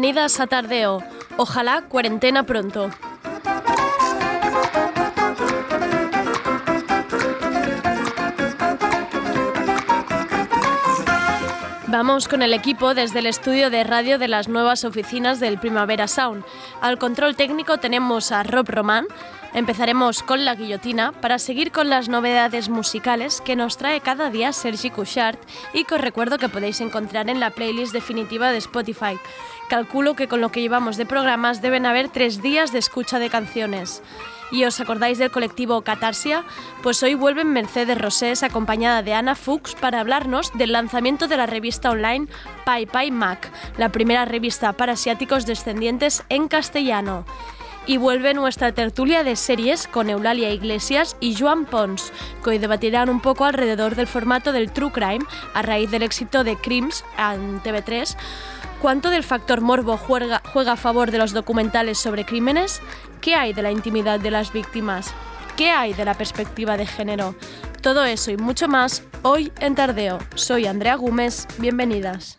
Bienvenidas a Tardeo. Ojalá cuarentena pronto. Vamos con el equipo desde el estudio de radio de las nuevas oficinas del Primavera Sound. Al control técnico tenemos a Rob Román. Empezaremos con la guillotina para seguir con las novedades musicales que nos trae cada día Sergi Couchard y que os recuerdo que podéis encontrar en la playlist definitiva de Spotify. Calculo que con lo que llevamos de programas deben haber tres días de escucha de canciones. ¿Y os acordáis del colectivo Catarsia? Pues hoy vuelven Mercedes Rosés acompañada de Ana Fuchs para hablarnos del lanzamiento de la revista online Pai Mac, la primera revista para asiáticos descendientes en castellano. Y vuelve nuestra tertulia de series con Eulalia Iglesias y Joan Pons, que hoy debatirán un poco alrededor del formato del True Crime a raíz del éxito de Crims en TV3 ¿Cuánto del factor morbo juega, juega, a favor de los documentales sobre crímenes? ¿Qué hay de la intimidad de las víctimas? ¿Qué hay de la perspectiva de género? Todo eso y mucho más hoy en Tardeo. Soy Andrea Gómez, bienvenidas.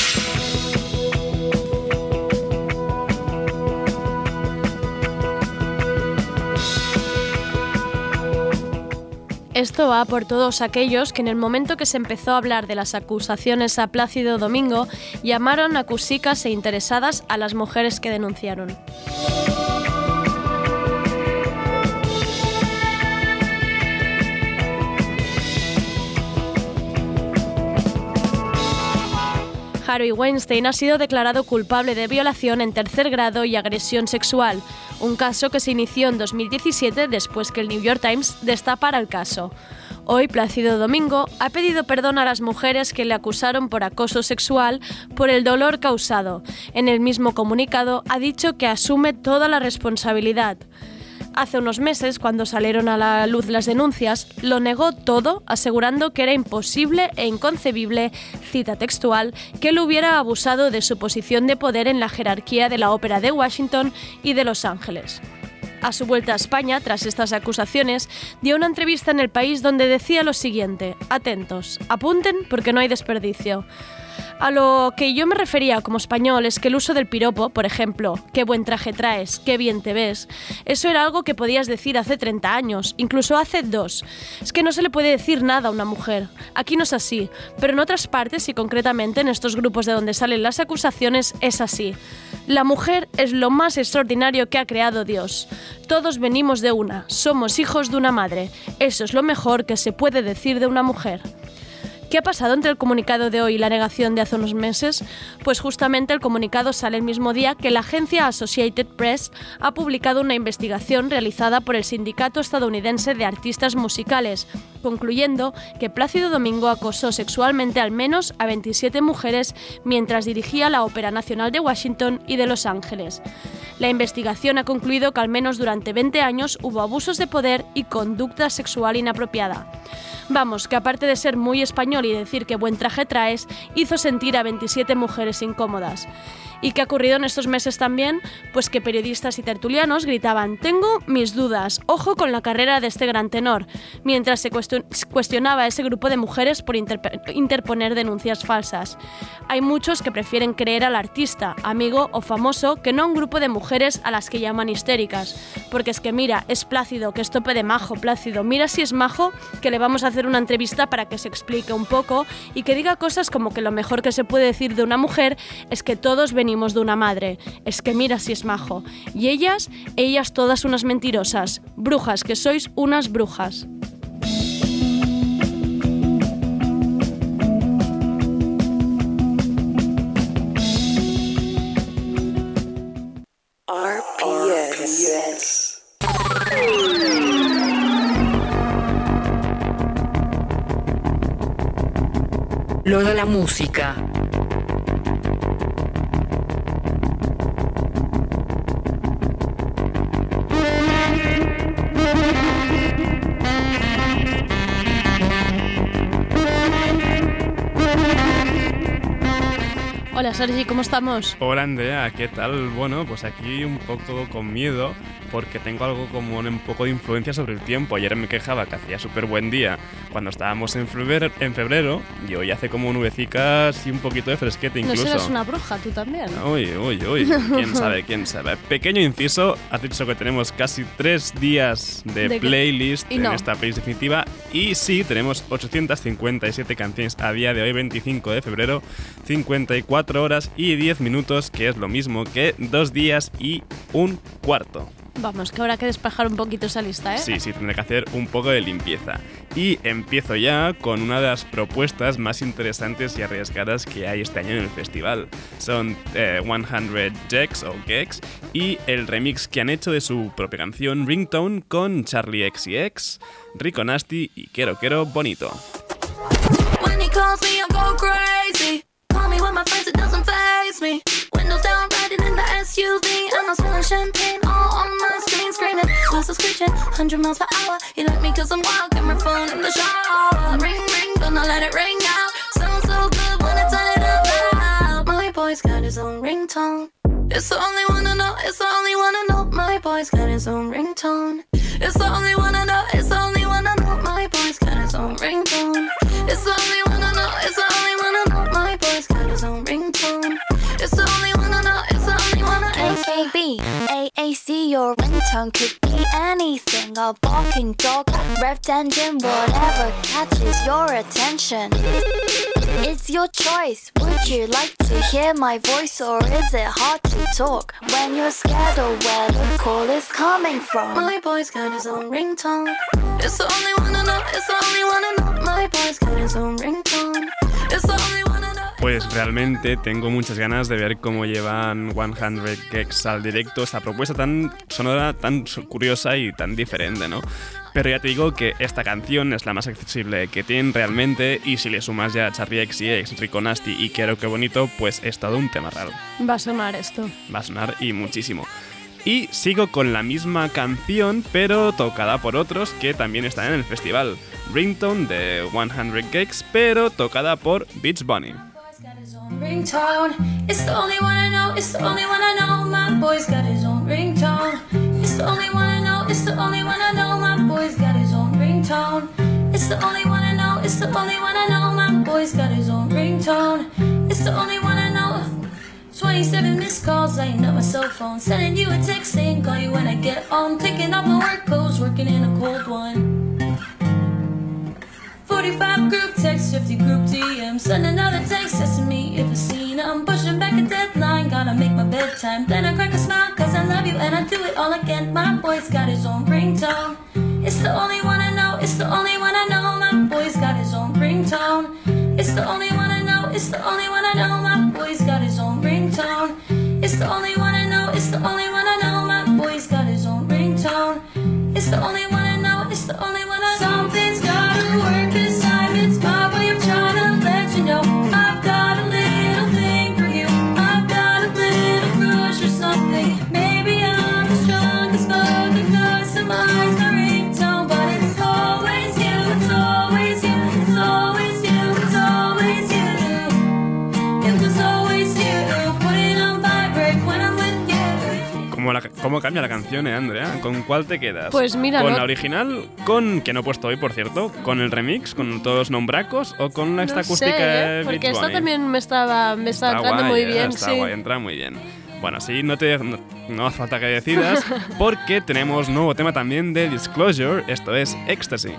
Esto va por todos aquellos que en el momento que se empezó a hablar de las acusaciones a Plácido Domingo llamaron acusicas e interesadas a las mujeres que denunciaron. Harvey Weinstein ha sido declarado culpable de violación en tercer grado y agresión sexual, un caso que se inició en 2017 después que el New York Times destapara el caso. Hoy, Plácido Domingo ha pedido perdón a las mujeres que le acusaron por acoso sexual por el dolor causado. En el mismo comunicado ha dicho que asume toda la responsabilidad. Hace unos meses, cuando salieron a la luz las denuncias, lo negó todo, asegurando que era imposible e inconcebible, cita textual, que él hubiera abusado de su posición de poder en la jerarquía de la Ópera de Washington y de Los Ángeles. A su vuelta a España, tras estas acusaciones, dio una entrevista en el país donde decía lo siguiente, atentos, apunten porque no hay desperdicio. A lo que yo me refería como español es que el uso del piropo, por ejemplo, qué buen traje traes, qué bien te ves, eso era algo que podías decir hace 30 años, incluso hace dos. Es que no se le puede decir nada a una mujer. Aquí no es así, pero en otras partes y concretamente en estos grupos de donde salen las acusaciones es así. La mujer es lo más extraordinario que ha creado Dios. Todos venimos de una, somos hijos de una madre. Eso es lo mejor que se puede decir de una mujer. ¿Qué ha pasado entre el comunicado de hoy y la negación de hace unos meses? Pues justamente el comunicado sale el mismo día que la agencia Associated Press ha publicado una investigación realizada por el Sindicato Estadounidense de Artistas Musicales, concluyendo que Plácido Domingo acosó sexualmente al menos a 27 mujeres mientras dirigía la Ópera Nacional de Washington y de Los Ángeles. La investigación ha concluido que al menos durante 20 años hubo abusos de poder y conducta sexual inapropiada. Vamos, que aparte de ser muy español y decir que buen traje traes, hizo sentir a 27 mujeres incómodas. ¿Y qué ha ocurrido en estos meses también? Pues que periodistas y tertulianos gritaban, tengo mis dudas, ojo con la carrera de este gran tenor, mientras se cuestionaba a ese grupo de mujeres por interponer denuncias falsas. Hay muchos que prefieren creer al artista, amigo o famoso que no a un grupo de mujeres a las que llaman histéricas, porque es que mira, es Plácido, que es tope de majo, Plácido, mira si es majo, que le vamos a hacer una entrevista para que se explique un poco y que diga cosas como que lo mejor que se puede decir de una mujer es que todos venimos de una madre, es que mira si es majo. Y ellas, ellas todas unas mentirosas, brujas, que sois unas brujas. Lo de la música. Hola Sergi, ¿cómo estamos? Hola Andrea, ¿qué tal? Bueno, pues aquí un poco con miedo porque tengo algo como un, poco de influencia sobre el tiempo. Ayer me quejaba que hacía súper buen día cuando estábamos en febrero, en febrero y hoy hace como nubecicas y un poquito de fresquete incluso. No serás una bruja tú también. Uy, uy, uy, quién sabe, quién sabe. Pequeño inciso, has dicho que tenemos casi tres días de, playlist en esta playlist definitiva y sí, tenemos 857 canciones a día de hoy, 25 de febrero, 54 horas y 10 minutos, que es lo mismo que dos días y un cuarto. Vamos, que habrá que despejar un poquito esa lista, ¿eh? Sí, sí, tendré que hacer un poco de limpieza. Y empiezo ya con una de las propuestas más interesantes y arriesgadas que hay este año en el festival. Son 100 eh, Gex o Gex y el remix que han hecho de su propia canción Ringtone con Charlie X Rico Nasty y Quiero Quiero Bonito. Muscles screeching, 100 miles per hour. You like me cause I'm wild, got my phone in the shower. Ring, ring, gonna let it ring out. Sounds so good when I turn it up loud. My boy's got his own ringtone. It's the only one I know, it's the only one I know. My boy's got his own ringtone. It's the only one I know, it's the only one I know. My boy's got his own ringtone. It's the only one I know, ringtone could be anything, a barking dog, revved engine, whatever catches your attention. It's your choice. Would you like to hear my voice or is it hard to talk when you're scared of where the call is coming from? My boy's got his own ringtone. It's the only one I know, it's the only one I know. My boy's got his own ringtone. Pues realmente tengo muchas ganas de ver cómo llevan 100 Gex al directo, esta propuesta tan sonora, tan curiosa y tan diferente, ¿no? Pero ya te digo que esta canción es la más accesible que tienen realmente y si le sumas ya a Charlie X y X, Rico Nasty y Quiero Que Bonito, pues es todo un tema raro. Va a sonar esto. Va a sonar y muchísimo. Y sigo con la misma canción, pero tocada por otros que también están en el festival. Ringtone de 100 Gex, pero tocada por Beach Bunny. 27 missed calls, I ain't up my cell phone. Sending you a text saying, call you when I get home. Taking off my work clothes, working in a cold one. 45 group text, 50 group DM. Send another text, testing me if I seen I'm pushing back a deadline, gotta make my bedtime. Then I crack a smile, cause I love you and I do it all again. My boy's got his own ringtone. It's the only one I know, it's the only one I know. My boy's got his own ringtone. It's the only one I know, it's the only one I know. My boy's got his ringtone. It's the only one I know, it's the only one I know. My boy's got his own ringtone. It's the only ¿Cómo cambia la canción, eh, Andrea? ¿Con cuál te quedas? Pues mira, ¿Con no- la original? ¿Con, que no he puesto hoy, por cierto? ¿Con el remix? ¿Con todos los nombracos? ¿O con la esta No acústica sé, ¿eh? porque esta también me estaba, me estaba Está entrando guay, muy eh, bien, Está sí. guay, entra muy bien. Bueno, sí, no, te, no, no hace falta que decidas, porque tenemos nuevo tema también de Disclosure, esto es Ecstasy.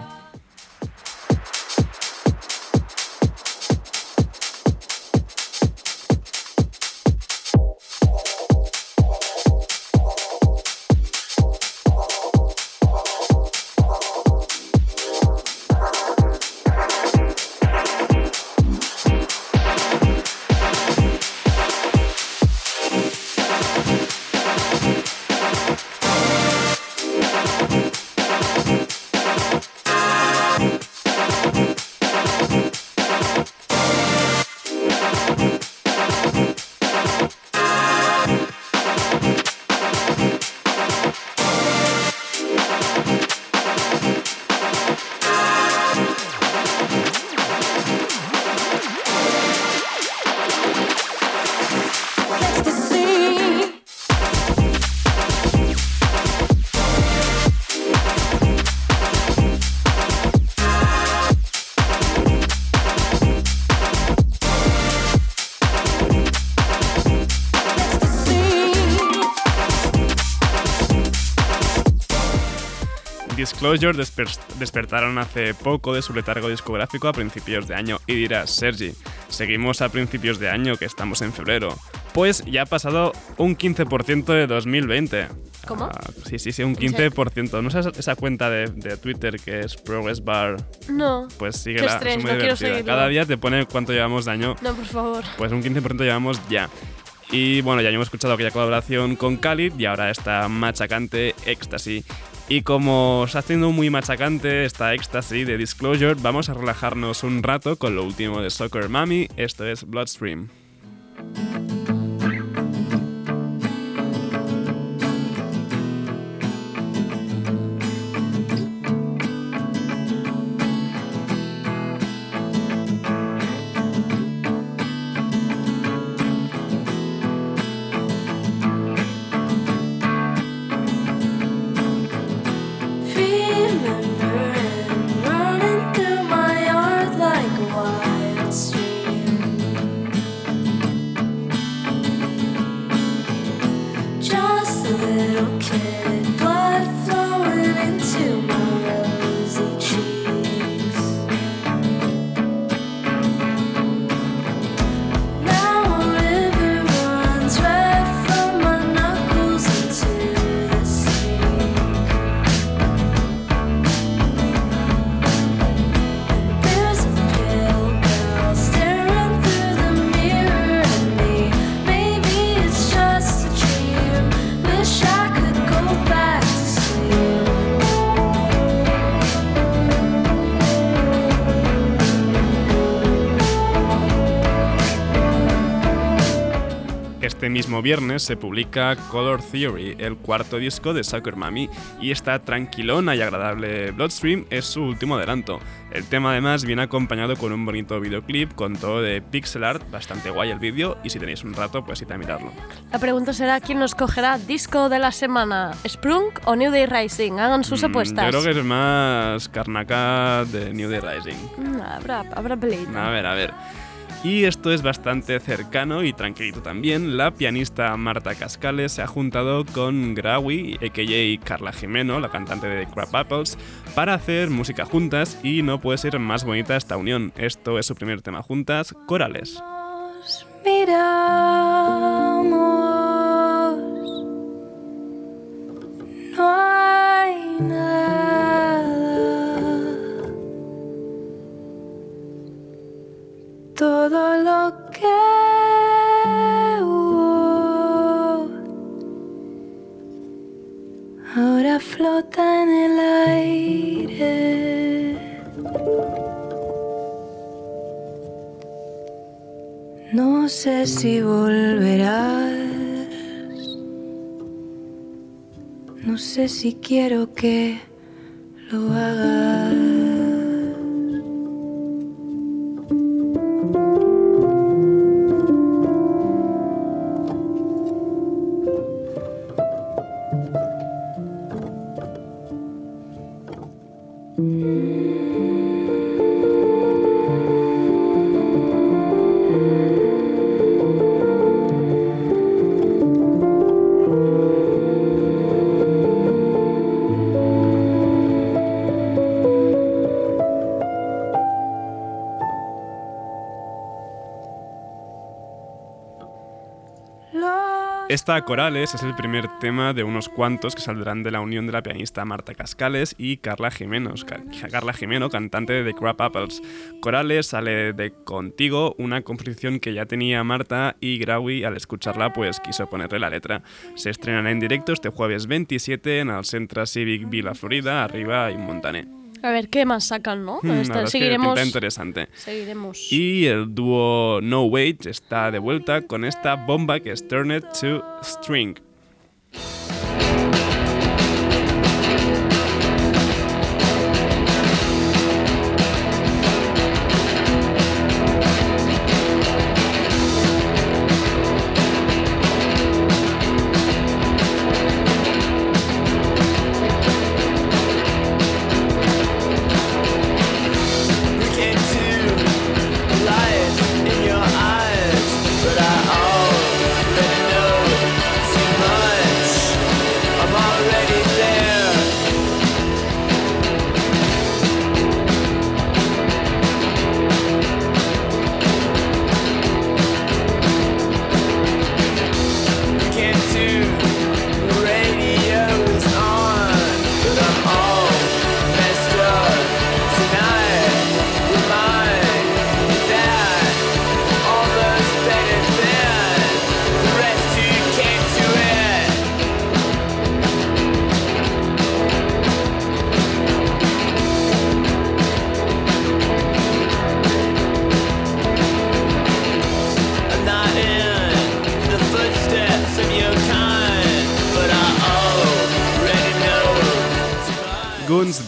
Disclosure desper- despertaron hace poco de su letargo discográfico a principios de año y dirás, Sergi, seguimos a principios de año que estamos en febrero. Pues ya ha pasado un 15% de 2020. ¿Cómo? Ah, sí, sí, sí, un ¿En serio? 15%. ¿No sabes esa cuenta de, de Twitter que es Progress Bar? No. Pues Qué síguela, estrés, es muy no divertida. Cada día te pone cuánto llevamos de año No, por favor. pues un 15% llevamos ya. Y bueno, ya hemos escuchado aquella colaboración con Khalid y ahora esta machacante Ecstasy. Y como está haciendo muy machacante esta Ecstasy de Disclosure, vamos a relajarnos un rato con lo último de Soccer Mami, esto es Bloodstream. Mismo viernes se publica Color Theory, el cuarto disco de Soccer Mami, y esta tranquilona y agradable Bloodstream es su último adelanto. El tema además viene acompañado con un bonito videoclip con todo de pixel art, bastante guay el vídeo, y si tenéis un rato, pues id a mirarlo. La pregunta será quién nos cogerá disco de la semana, Sprung o New Day Rising. Hagan sus Mm, apuestas. Yo creo que es más Karnaka de New Day Rising. Mm, Habrá, habrá. A ver, a ver. Y esto es bastante cercano y tranquilito también. La pianista Marta Cascales se ha juntado con Grawi, a.k.a. Carla Jimeno, la cantante de Crab Apples, para hacer música juntas y no puede ser más bonita esta unión. Esto es su primer tema juntas, Corales. Miramos. Todo lo que hubo ahora flota en el aire. No sé si volverás. No sé si quiero que lo hagas. Esta Corales es el primer tema de unos cuantos que saldrán de la unión de la pianista Marta Cascales y Carla Jimeno, Carla Jimeno, cantante de The Crab Apples. Corales sale de Contigo, una composición que ya tenía Marta y Grawi al escucharla pues quiso ponerle la letra. Se estrenará en directo este jueves 27 en el Centre Civic Vila Florida, arriba y Montané. A ver qué más sacan, ¿no? Hmm, seguiremos. interesante. Seguiremos. Y el dúo No Wait está de vuelta con esta bomba que es Turn It to String.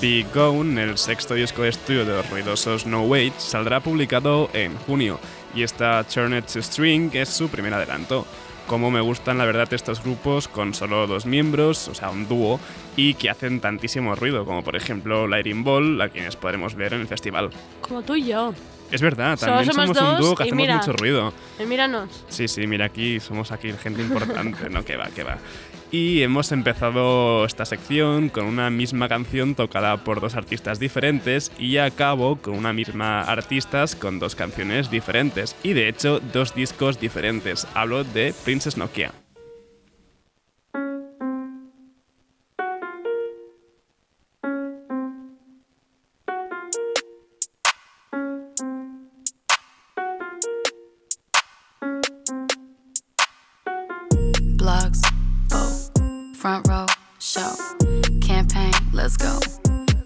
Be Gone, el sexto disco de estudio de los ruidosos No Wait, saldrá publicado en junio y esta Turn to String es su primer adelanto. Como me gustan la verdad estos grupos con solo dos miembros, o sea, un dúo, y que hacen tantísimo ruido, como por ejemplo Lighting Ball, a quienes podremos ver en el festival. Como tú y yo. Es verdad, también somos, un dúo que hacemos mucho ruido. Y míranos. Sí, sí, mira aquí, somos aquí gente importante, no, que va, que va. Y hemos empezado esta sección con una misma canción tocada por dos artistas diferentes y acabo con una misma artista con dos canciones diferentes y de hecho dos discos diferentes. Hablo de Princess Nokia.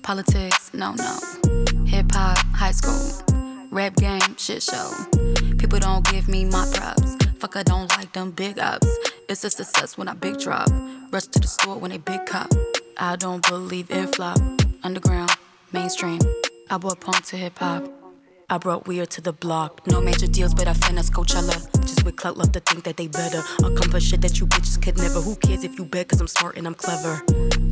Politics, no, no. Hip hop, high school. Rap game, shit show. People don't give me my props. Fuck, I don't like them big ups. It's a success when I big drop. Rush to the store when they big cop. I don't believe in flop. Underground, mainstream. I brought punk to hip hop. I brought weird to the block. No major deals, but I finesse Coachella. Just with clout, love to think that they better. Accomplish shit that you bitches could never. Who cares if you bet, cause I'm smart and I'm clever.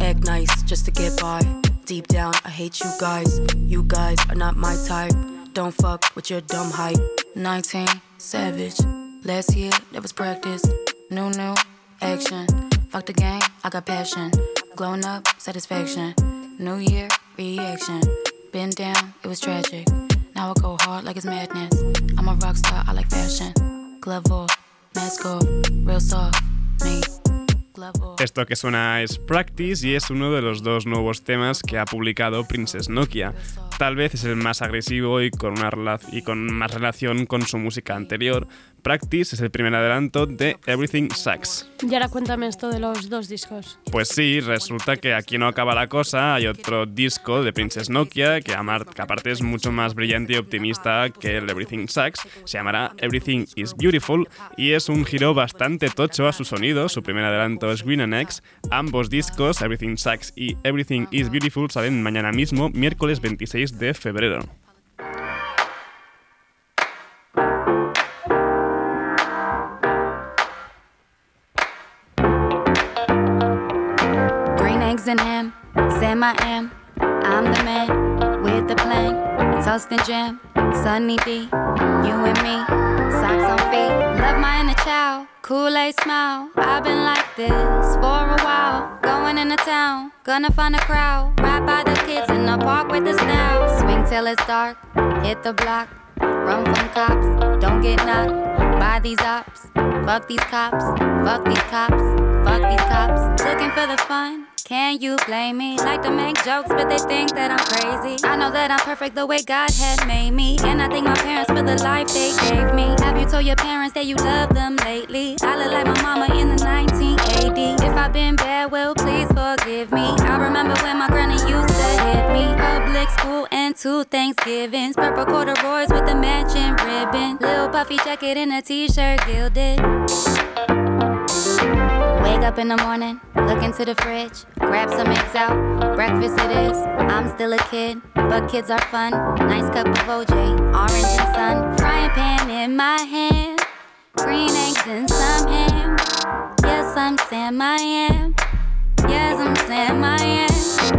Act nice just to get by. Deep down, I hate you guys. You guys are not my type. Don't fuck with your dumb hype. 19, savage. Last year, that was practice. New, new, action. Fuck the game, I got passion. Glowing up, satisfaction. New year, reaction. Been down, it was tragic. Now I go hard like it's madness. I'm a rock star, I like fashion. Glove off, mask off, real soft, me. Esto que suena es Practice y es uno de los dos nuevos temas que ha publicado Princess Nokia. Tal vez es el más agresivo y con, y con más relación con su música anterior, Practice es el primer adelanto de Everything Sucks. Y ahora cuéntame esto de los dos discos. Pues sí, resulta que aquí no acaba la cosa, hay otro disco de Princess Nokia que, aparte es mucho más brillante y optimista que el Everything Sucks, se llamará Everything is Beautiful y es un giro bastante tocho a su sonido, su primer adelanto es Green and X, ambos discos, Everything Sucks y Everything is Beautiful, salen mañana mismo, miércoles 26 de febrero. Sam I am. I'm the man with the plan. Toast and jam, sunny D, you and me, socks on feet. Love my inner child, Kool-Aid smile. I've been like this for a while. Going into town, gonna find a crowd. Right by the kids in the park with the style. Swing till it's dark, hit the block. Run from cops, don't get knocked by these ops. Fuck these cops, fuck these cops, fuck these cops. Looking for the fun. Can you blame me? Like to make jokes, but they think that I'm crazy. I know that I'm perfect the way God had made me. And I thank my parents for the life they gave me. Have you told your parents that you love them lately? I look like my mama in the 1980. If I've been bad, well, please forgive me. I remember when my granny used to hit me. Public school and two Thanksgivings. Purple corduroys with a matching ribbon. Little puffy jacket and a t shirt gilded. Wake up in the morning, look into the fridge, grab some eggs out. Breakfast it is. I'm still a kid, but kids are fun. Nice cup of OJ, orange and sun. Frying pan in my hand, green eggs and some ham. Yes, I'm Sam, I am. Yes, I'm Sam, I am.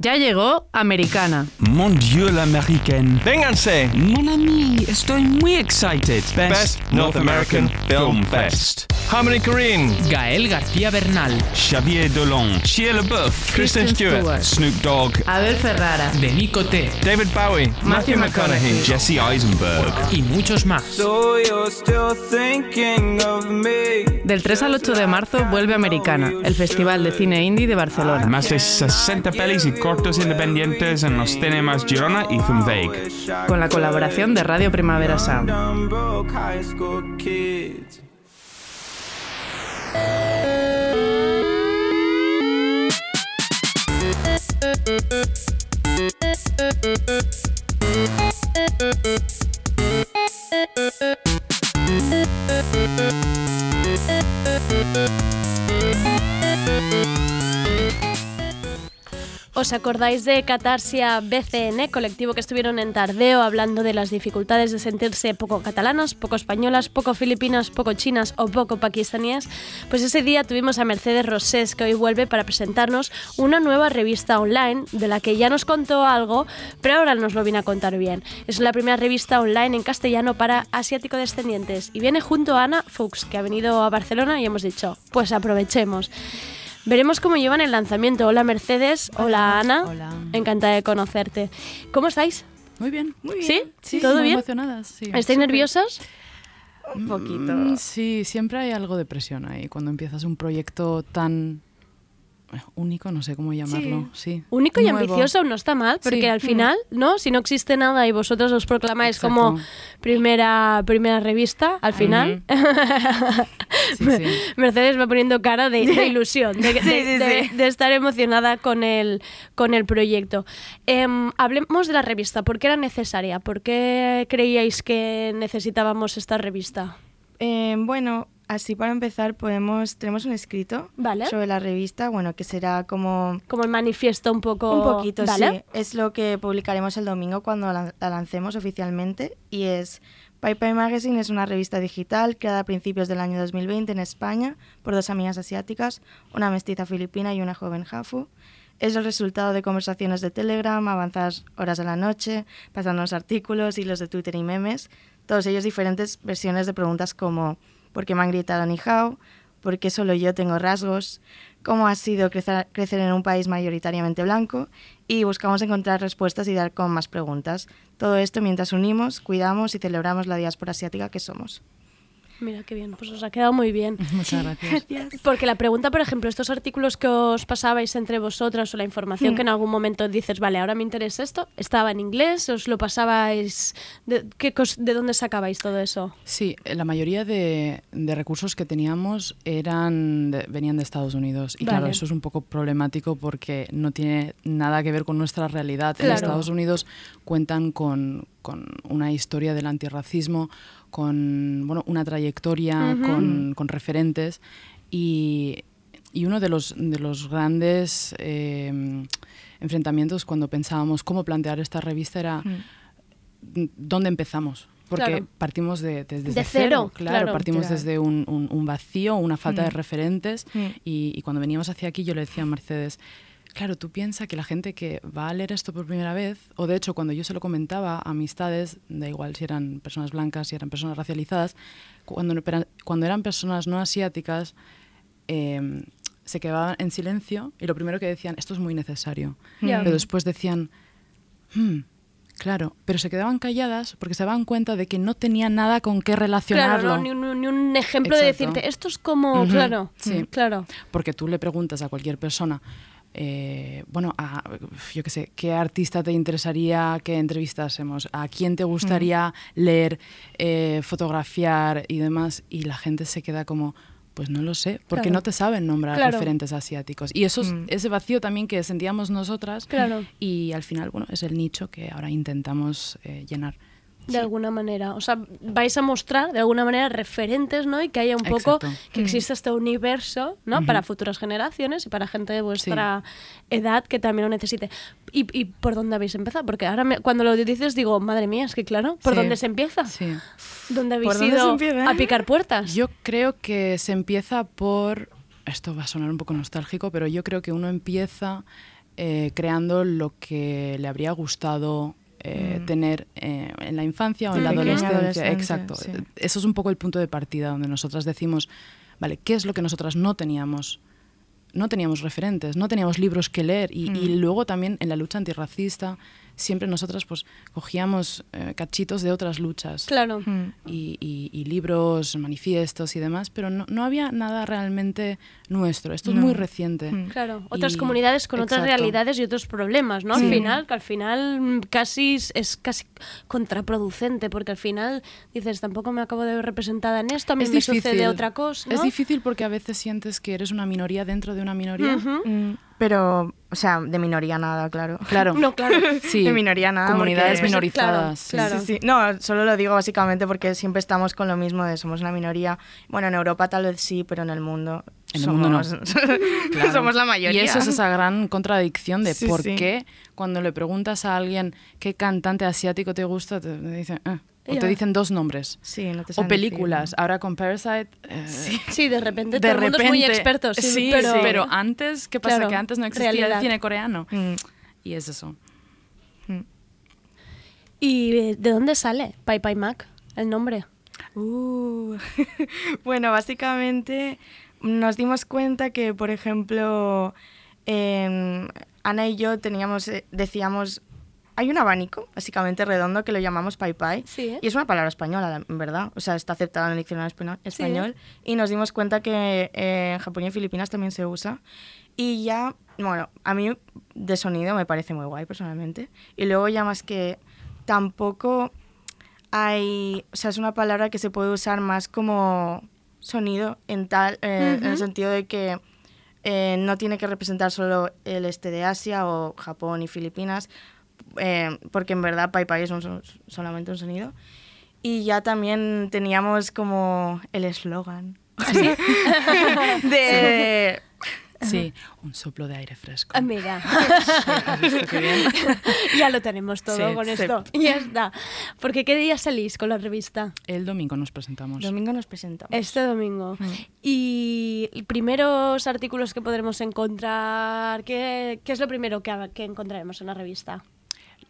Ya llegó Americana. Mon Dieu, l'américaine. Vénganse. Mon ami, estoy muy excited. Best, North American Film Fest. Harmony Korine. Gael García Bernal. Xavier Dolan. Shia LaBeouf. Kristen Stewart. Snoop Dogg. Abel Ferrara. Denis Coté. David Bowie. Matthew McConaughey. Jesse Eisenberg. Y muchos más. So you're still thinking of me. Del 3 al 8 de marzo vuelve Americana, el Festival de Cine Indie de Barcelona. Más de 60 pelis y cortos independientes en los cinemas Girona y Zumweg. Con la colaboración de Radio Primavera Sound. ¿Os acordáis de Catarsia BCN, colectivo que estuvieron en Tardeo hablando de las dificultades de sentirse poco catalanas, poco españolas, poco filipinas, poco chinas o poco pakistaníes? Pues ese día tuvimos a Mercedes Rosés, que hoy vuelve para presentarnos una nueva revista online de la que ya nos contó algo, pero ahora nos lo viene a contar bien. Es la primera revista online en castellano para asiático descendientes y viene junto a Ana Fuchs, que ha venido a Barcelona y hemos dicho, pues aprovechemos. Veremos cómo llevan el lanzamiento. Hola Mercedes, hola, Ana. Hola. Encantada de conocerte. ¿Cómo estáis? Muy bien, muy bien. ¿Sí? Sí, ¿Todo muy bien? emocionadas. Sí. ¿Estáis Súper. nerviosas? Un poquito. sí, siempre hay algo de presión ahí cuando empiezas un proyecto tan único, no sé cómo llamarlo. Sí. Único y ambicioso no está mal, porque Sí. al final, ¿no? Si no existe nada y vosotros os proclamáis Exacto. como primera, primera revista, al final, Sí, sí. Mercedes va poniendo cara de, de ilusión, de, de- Sí, sí, de- sí. de estar emocionada con el, con el proyecto. Em, hablemos de la revista. ¿Por qué era necesaria? ¿Por qué creíais que necesitábamos esta revista? Eh, bueno, así para empezar podemos tenemos un escrito Vale. sobre la revista, bueno, que será como Como el manifiesto un poco... un poquito, ¿vale? sí. Es lo que publicaremos el domingo cuando la, la lancemos oficialmente y es Pai Magazine es una revista digital creada a principios del año 2020 en España por dos amigas asiáticas, una mestiza filipina y una joven jafu. Es el resultado de conversaciones de Telegram, avanzadas horas de la noche, pasándonos artículos, hilos de Twitter y memes, todos ellos diferentes versiones de preguntas como ¿por qué me han gritado ni hao? ¿Por qué solo yo tengo rasgos? ¿Cómo ha sido crecer, crecer en un país mayoritariamente blanco? Y buscamos encontrar respuestas y dar con más preguntas. Todo esto mientras unimos, cuidamos y celebramos la diáspora asiática que somos. Mira qué bien, pues os ha quedado muy bien. Muchas gracias. Porque la pregunta, por ejemplo, estos artículos que os pasabais entre vosotras o la información Mm. que en algún momento dices, vale, ahora me interesa esto, ¿estaba en inglés? ¿Os lo pasabais? ¿De, qué cos- de dónde sacabais todo eso? Sí, eh, la mayoría de, de recursos que teníamos eran de- venían de Estados Unidos. Y claro, eso es un poco problemático porque no tiene nada que ver con nuestra realidad. En. Estados Unidos cuentan con, con una historia del antirracismo, con bueno, una trayectoria, con, con referentes. Y, y uno de los, de los grandes eh, enfrentamientos cuando pensábamos cómo plantear esta revista era dónde empezamos. Porque Claro. partimos de, de- desde De cero, claro, claro. partimos desde un, un- un vacío, una falta de Mm. referentes. Mm. Y, y cuando veníamos hacia aquí, yo le decía a Mercedes, Claro, tú piensas que la gente que va a leer esto por primera vez, o de hecho cuando yo se lo comentaba a amistades, da igual si eran personas blancas, si eran personas racializadas, cuando, cuando eran personas no asiáticas, eh, se quedaban en silencio y lo primero que decían, esto es muy necesario. Pero después decían, hmm, claro, pero se quedaban calladas porque se daban cuenta de que no tenía nada con qué relacionarlo. Claro, ni, un, ejemplo de decirte, esto es como, claro, sí. claro. Porque tú le preguntas a cualquier persona, eh, bueno, a, yo qué sé, ¿qué artista te interesaría que entrevistásemos? ¿A quién te gustaría leer, eh, fotografiar y demás? Y la gente se queda como, pues no lo sé, porque no te saben nombrar referentes asiáticos. Y eso es mm. ese vacío también que sentíamos nosotras. Claro. Y al final, bueno, es el nicho que ahora intentamos eh, llenar de alguna manera. O sea, vais a mostrar de alguna manera referentes, ¿no? Y que haya un poco, que exista este universo, ¿no? Para futuras generaciones y para gente de vuestra edad que también lo necesite. ¿Y, ¿Y, por dónde habéis empezado? Porque ahora cuando lo dices digo, madre mía, es que claro, ¿por dónde se empieza? Sí. ¿Dónde habéis ido a picar puertas? Yo creo que se empieza por... Esto va a sonar un poco nostálgico, pero yo creo que uno empieza eh, creando lo que le habría gustado eh, mm. tener eh, en la infancia o en la adolescencia. Exacto. Eso es un poco el punto de partida donde nosotras decimos, vale, ¿qué es lo que nosotras no teníamos? No teníamos referentes, no teníamos libros que leer y, y mm. luego también en la lucha antirracista siempre nosotras pues cogíamos eh, cachitos de otras luchas. Claro. Mm. Y, libros, manifiestos y demás, pero no, no, había nada realmente nuestro. Esto es muy reciente. Mm. Claro, otras comunidades con otras realidades y otros problemas, ¿no? Al final, que al final mm, casi es casi contraproducente, porque al final dices, tampoco me acabo de ver representada en esto, a mí me sucede otra cosa. Es difícil porque a veces sientes que eres una minoría dentro de una minoría. Pero, o sea, de minoría nada, claro. Claro. no, claro. Sí. De minoría nada. Comunidades minorizadas. Claro, sí, sí, No, solo lo digo básicamente porque siempre estamos con lo mismo de somos una minoría. Bueno, en Europa tal vez sí, pero en el mundo en el mundo no. somos la mayoría. Y eso es esa gran contradicción de por qué cuando le preguntas a alguien qué cantante asiático te gusta, te dicen, eh, o te dicen dos nombres. Sí, no te o películas. Ahora con Parasite. Eh, sí. de repente de repente, muy expertos. Sí, pero, antes, ¿qué pasa? que antes no existía el cine coreano. Mm. Y es eso. Mm. ¿Y de dónde sale Pai Pai Mac, el nombre? Uh. bueno, básicamente nos dimos cuenta que, por ejemplo, em, Ana y yo teníamos, eh, decíamos hay un abanico, básicamente redondo, que lo llamamos pai pai. Y es una palabra española, en verdad. O sea, está aceptada en el diccionario español. Y nos dimos cuenta que eh, en Japón y en Filipinas también se usa. Y ya, bueno, a mí de sonido me parece muy guay personalmente. Y luego ya más que tampoco hay, o sea, es una palabra que se puede usar más como sonido en tal, eh, en el sentido de que eh, no tiene que representar solo el este de Asia o Japón y Filipinas, eh, porque en verdad Pai Pai es solamente un sonido. Y ya también teníamos como el eslogan de... Sí, un soplo de aire fresco. Amiga. ya lo tenemos todo con esto. Ya está. Porque ¿qué día salís con la revista? El domingo nos presentamos. Domingo nos presentamos. Este domingo. Mm. Y primeros artículos que podremos encontrar, ¿qué, qué es lo primero que, que encontraremos en la revista?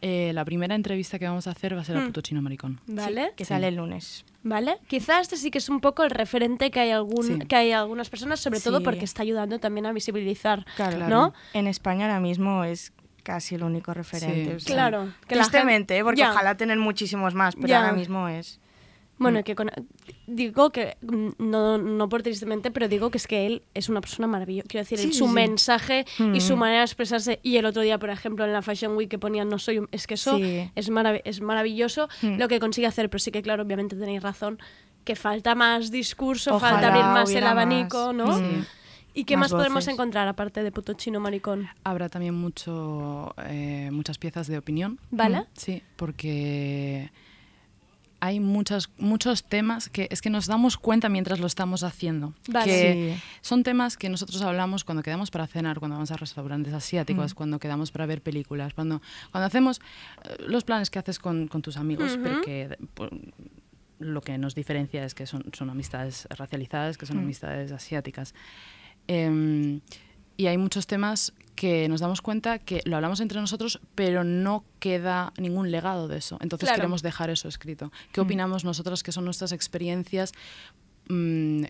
Eh, la primera entrevista que vamos a hacer va a ser a hmm. Puto Chino Maricón. ¿Vale? que sale el lunes. ¿Vale? Quizás este sí que es un poco el referente que hay, algún, que hay algunas personas, sobre todo porque está ayudando también a visibilizar, claro, ¿no? En España ahora mismo es casi el único referente. claro. Que Tristemente, porque ojalá tener muchísimos más, pero ahora mismo es... Bueno, mm. que digo que, mm, no, no por tristemente, pero digo que es que él es una persona maravillosa. Quiero decir, su mensaje y su mm. manera de expresarse. Y el otro día, por ejemplo, en la Fashion Week que ponían No soy Es que eso es, es maravilloso lo que consigue hacer, pero sí que, claro, obviamente tenéis razón, que falta más discurso, falta abrir más el abanico, ¿no? ¿Y qué más, podemos encontrar aparte de puto chino maricón? Habrá también mucho, eh, muchas piezas de opinión. ¿Vale? Sí, porque hay muchas, muchos temas que es que nos damos cuenta mientras lo estamos haciendo. Que son temas que nosotros hablamos cuando quedamos para cenar, cuando vamos a restaurantes asiáticos, mm. cuando quedamos para ver películas, cuando, cuando hacemos eh, los planes que haces con, tus amigos, porque lo que nos diferencia es que son, son amistades racializadas, que son mm. amistades asiáticas. Em, Y hay muchos temas que nos damos cuenta que lo hablamos entre nosotros, pero no queda ningún legado de eso. Entonces queremos dejar eso escrito. ¿Qué mm. opinamos nosotros que son nuestras experiencias? Mm,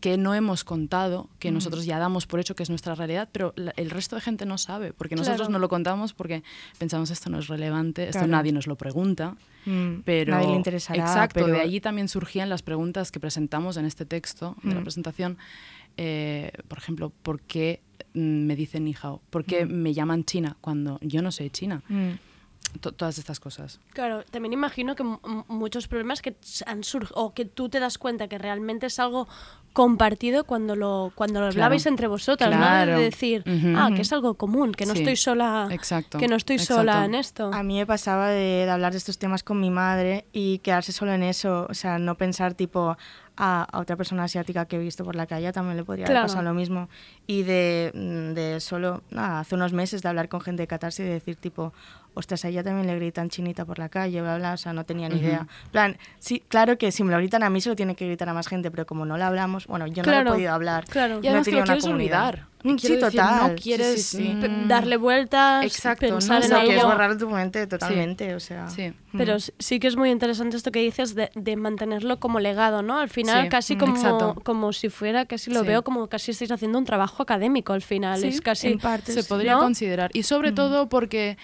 que no hemos contado, que nosotros ya damos por hecho que es nuestra realidad, pero el resto de gente no sabe, porque nosotros no lo contamos porque pensamos esto no es relevante, esto nadie nos lo pregunta, mm, pero nadie le interesará. Exacto, de allí también surgían las preguntas que presentamos en este texto de la mm. presentación, eh, por ejemplo, ¿por qué mm, me dicen ni hao? ¿Por qué me llaman China cuando yo no soy China? Todas estas cosas. Claro, también imagino que muchos problemas que han surgido o que tú te das cuenta que realmente es algo compartido cuando lo cuando lo hablabais entre vosotras, ¿no? De decir, ah, que es algo común, que no estoy sola, Exacto. que no estoy sola en esto. A mí me pasaba de, de, hablar de estos temas con mi madre y quedarse solo en eso, o sea, no pensar tipo a, otra persona asiática que he visto por la calle también le podría pasar lo mismo y de, mm, de solo nada, hace unos meses de hablar con gente de Catarse y de decir tipo, ostras, a ella también le gritan chinita por la calle, bla, bla, o sea, no tenía ni idea. plan, sí, claro que si me lo gritan a mí se lo tiene que gritar a más gente, pero como no lo hablamos, bueno, yo no he podido hablar. Claro, ya no, que lo quieres olvidar. Mm, sí, total. No quieres mm, darle vueltas, Exacto, pensar no, en que es borrar tu mente totalmente, o sea. Sí. Pero sí que es muy interesante esto que dices de, de mantenerlo como legado, ¿no? Al final casi como, como si fuera, casi lo veo como casi estáis haciendo un trabajo académico al final. es casi, en parte, se podría considerar. Y sobre todo porque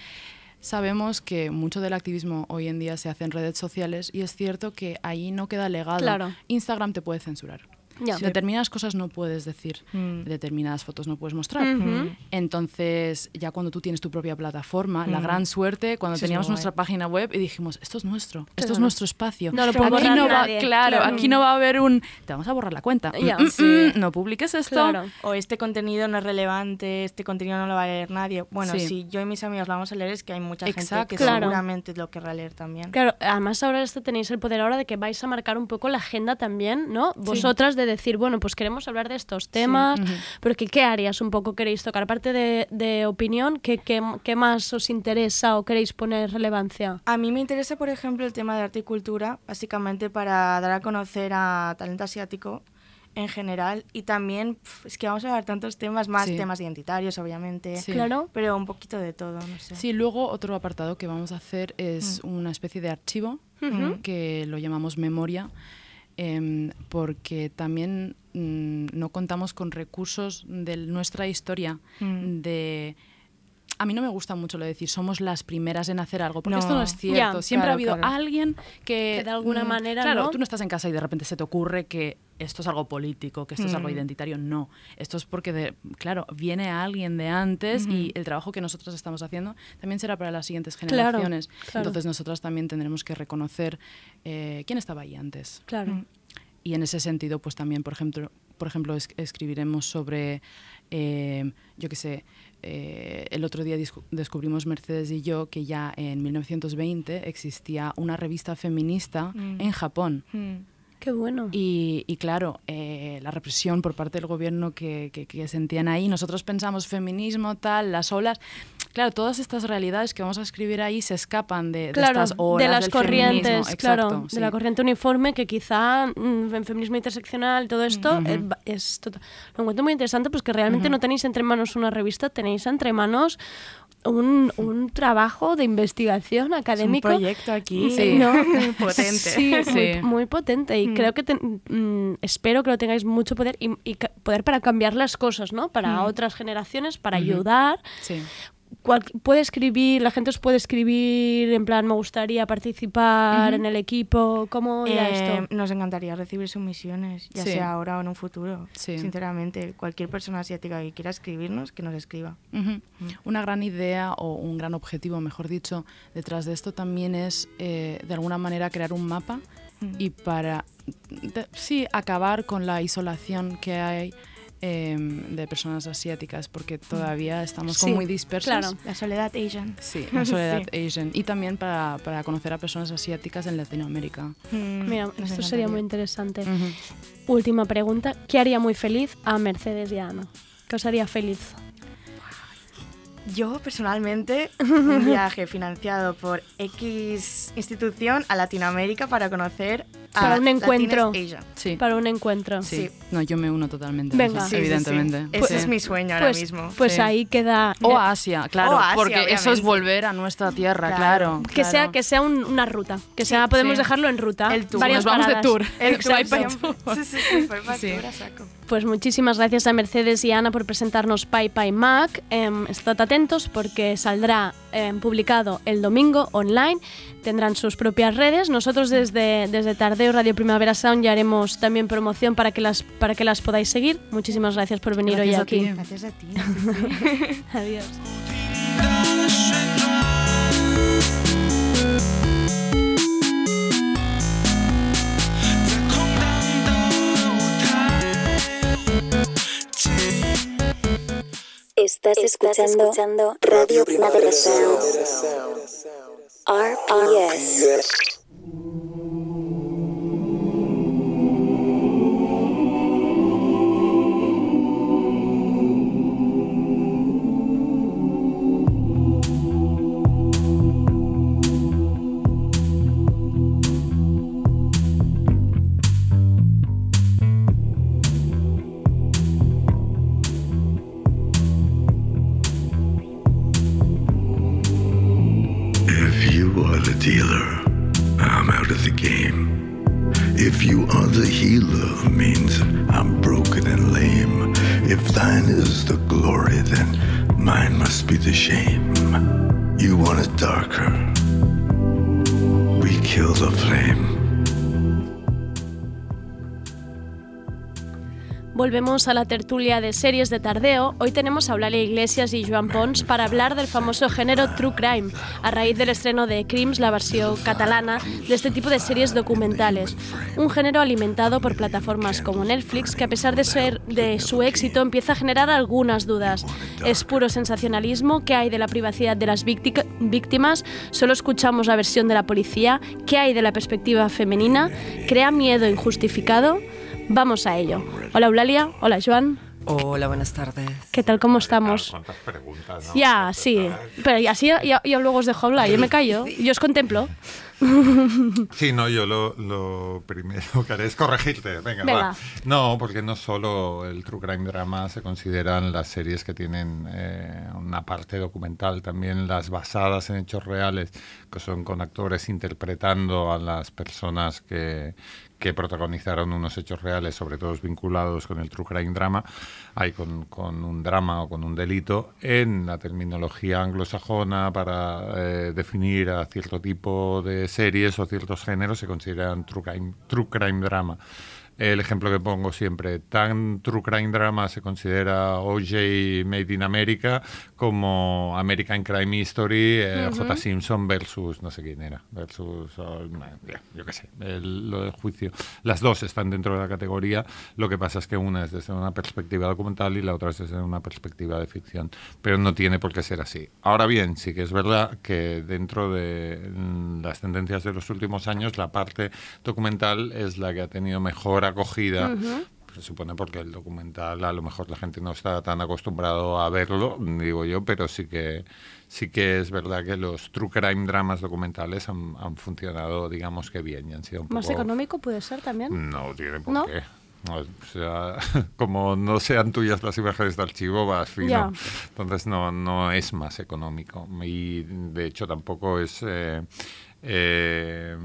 sabemos que mucho del activismo hoy en día se hace en redes sociales y es cierto que ahí no queda legado. Claro. Instagram te puede censurar. Determinadas cosas no puedes decir, mm. determinadas fotos no puedes mostrar. Entonces, ya cuando tú tienes tu propia plataforma, la mm. gran suerte, cuando teníamos nuestra página web y dijimos, esto es nuestro, esto es nuestro espacio. No aquí no va, claro, aquí no va a haber un, te vamos a borrar la cuenta. Mm, no publiques esto. O este contenido no es relevante, este contenido no lo va a leer nadie. Bueno, si yo y mis amigos lo vamos a leer es que hay mucha gente que seguramente lo querrá leer también. Claro, además ahora esto tenéis el poder ahora de que vais a marcar un poco la agenda también, ¿no? Vosotras de decir, bueno, pues queremos hablar de estos temas, pero ¿qué áreas un poco queréis tocar? Aparte de, opinión, ¿qué, ¿qué, más os interesa o queréis poner relevancia? A mí me interesa, por ejemplo, el tema de arte y cultura, básicamente para dar a conocer a talento asiático en general y también es que vamos a hablar tantos temas más temas identitarios obviamente claro pero un poquito de todo no sé sí luego otro apartado que vamos a hacer es mm. una especie de archivo que lo llamamos memoria Em, porque también mm, no contamos con recursos de nuestra historia, mm. de a mí no me gusta mucho lo de decir somos las primeras en hacer algo, porque esto no es cierto. Siempre ha habido alguien que, de alguna mm, manera. Claro, tú no estás en casa y de repente se te ocurre que esto es algo político, que esto es algo identitario. No. Esto es porque, de, claro, viene alguien de antes y el trabajo que nosotros estamos haciendo también será para las siguientes generaciones. Entonces, nosotras también tendremos que reconocer eh, quién estaba ahí antes. Claro y en ese sentido, pues también, por ejemplo, por ejemplo escribiremos sobre, eh, yo qué sé, eh, el otro día descubrimos Mercedes y yo que ya en 1920 existía una revista feminista mm. en Japón. Mm. Qué bueno. Y, y claro, eh, la represión por parte del gobierno que, que, sentían ahí, nosotros pensamos feminismo, tal, las olas. Claro, todas estas realidades que vamos a escribir ahí se escapan de, de estas olas de las corrientes, claro, de la corriente uniforme que quizá mm, en feminismo interseccional, todo esto es, total. Lo encuentro muy interesante, pues que realmente no tenéis entre manos una revista, tenéis entre manos un, un, trabajo de investigación académico. un proyecto aquí muy potente. Sí, Muy, potente. Y mm. creo que mm, espero que lo tengáis mucho poder y, poder para cambiar las cosas, ¿no? Para otras generaciones, para ayudar. Sí puede escribir, la gente os puede escribir, en plan, me gustaría participar en el equipo, ¿cómo eh, esto? Nos encantaría recibir sumisiones, ya sea ahora o en un futuro. Sinceramente, cualquier persona asiática que quiera escribirnos, que nos escriba. Una gran idea o un gran objetivo, mejor dicho, detrás de esto también es, eh, de alguna manera, crear un mapa y para, sí, acabar con la isolación que hay Em, de personas asiáticas porque todavía estamos muy dispersos. Claro, la soledad Asian. Sí, la soledad Asian. Y también para, para, conocer a personas asiáticas en Latinoamérica. Mm, Mira, esto sería muy interesante. Última pregunta. ¿Qué haría muy feliz a Mercedes y a Ana? ¿Qué os haría feliz? Yo personalmente, un viaje financiado por X institución a Latinoamérica para conocer para un encuentro. Sí. Para un encuentro. Sí. No, yo me uno totalmente. Venga. evidentemente. Ese es mi sueño ahora Pues, mismo. pues ahí queda. O a Asia, claro. O a Asia, porque eso es obviamente. volver a nuestra tierra, claro. Que sea, que sea un- una ruta. Que sea, podemos sí. dejarlo en ruta. El tour. Varias Nos vamos de paradas. tour. El tour. Sí, sí, sí, Sí. tour a saco. Pues muchísimas gracias a Mercedes y Ana por presentarnos Pai Pai Mac. Em, estad atentos porque saldrá em, publicado el domingo online. Tendrán sus propias redes. Nosotros desde, desde Tardeo Radio Primavera Sound ya haremos también promoción para que las, para que las podáis seguir. Muchísimas gracias por venir Gracias hoy a aquí. ti. Gracias a ti. sí, sí. Adiós. Estás escuchando, Radio Primavera Sound. RPS. If Volvemos a la tertulia de series de tardeo. Hoy tenemos a Eulalia Iglesias y Joan Pons para hablar del famoso género True Crime, a raíz del estreno de Crims, la versión catalana de este tipo de series documentales. Un género alimentado por plataformas como Netflix, que a pesar de, ser, de su éxito empieza a generar algunas dudas. ¿Es puro sensacionalismo? ¿Qué hay de la privacidad de las vícti- víctimas? ¿Solo escuchamos la versión de la policía? ¿Qué hay de la perspectiva femenina? ¿Crea miedo injustificado? Vamos a ello. Hola Eulalia, hola Joan. Hola, buenas tardes. ¿Qué tal? ¿Cómo estamos? ¿Cuántas preguntas? ¿no? Ya, sí. Pero así ya, ya luego os dejo hablar. Yo me callo. Yo os contemplo. Sí, no, yo lo, lo primero que haré es corregirte. Venga, Venga. va. No, porque no solo el True Crime Drama se consideran las series que tienen eh, una parte documental, también las basadas en hechos reales, que son con actores interpretando a las personas que, que protagonizaron unos hechos reales, sobre todo vinculados con el True Crime Drama, hay con, un drama o con un delito, en la terminología anglosajona para eh, definir a cierto tipo de series o ciertos géneros se consideran True Crime, true crime Drama. El ejemplo que pongo siempre, tan True Crime Drama se considera OJ Made in America como American Crime History, eh, Ujú. J. Simpson versus no sé quién era, versus, oh, yo qué sé, el- lo del juicio. Las dos están dentro de la categoría, lo que pasa es que una es desde una perspectiva documental y la otra es desde una perspectiva de ficción, pero no tiene por qué ser así. Ahora bien, sí que es verdad que dentro de mm, las tendencias de los últimos años, la parte documental es la que ha tenido mejor acogida Ujú. se supone porque el documental a lo mejor la gente no está tan acostumbrado a verlo, digo yo, pero sí que sí que es verdad que los true crime dramas documentales han, han funcionado, digamos que bien, y han sido un ¿Más poco... económico puede ser también? No tiene por ¿No? qué. O sea, como no sean tuyas las imágenes de archivo, vas fino. Ya. Entonces no, no es más económico. Y de hecho tampoco es... eh, eh,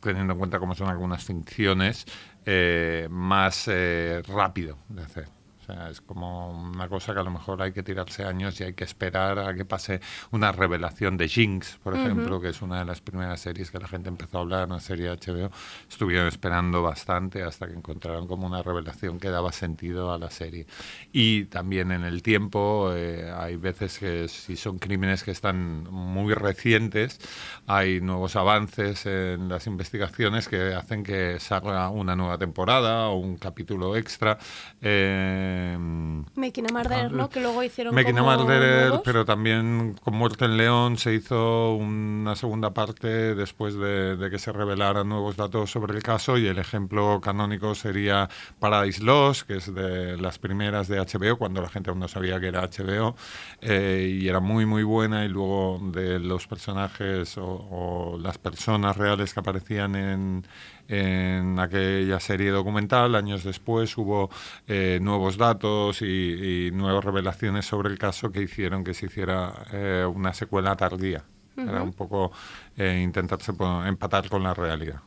teniendo en cuenta cómo son algunas ficciones, eh, más eh, rápido de hacer. Sea, es como una cosa que a lo mejor hay que tirarse años y hay que esperar a que pase una revelación de Jinx, por Ujú. ejemplo, que es una de las primeras series que la gente empezó a hablar, una serie de HBO. Estuvieron esperando bastante hasta que encontraron como una revelación que daba sentido a la serie. Y también en el tiempo, eh, hay veces que si son crímenes que están muy recientes, hay nuevos avances en las investigaciones que hacen que salga una nueva temporada o un capítulo extra. Eh, Eh, Making a Murderer, ¿no? Que luego hicieron Making como a Murderer, nuevos. pero también con Muerte en León se hizo una segunda parte después de, de que se revelaran nuevos datos sobre el caso y el ejemplo canónico sería Paradise Lost, que es de las primeras de HBO, cuando la gente aún no sabía que era HBO, eh, y era muy muy buena y luego de los personajes o, o las personas reales que aparecían en, en aquella serie documental. Años después hubo eh, nuevos datos y, y, nuevas revelaciones sobre el caso que hicieron que se hiciera eh, una secuela tardía. Uh -huh. Era un poco eh, intentarse empatar con la realidad.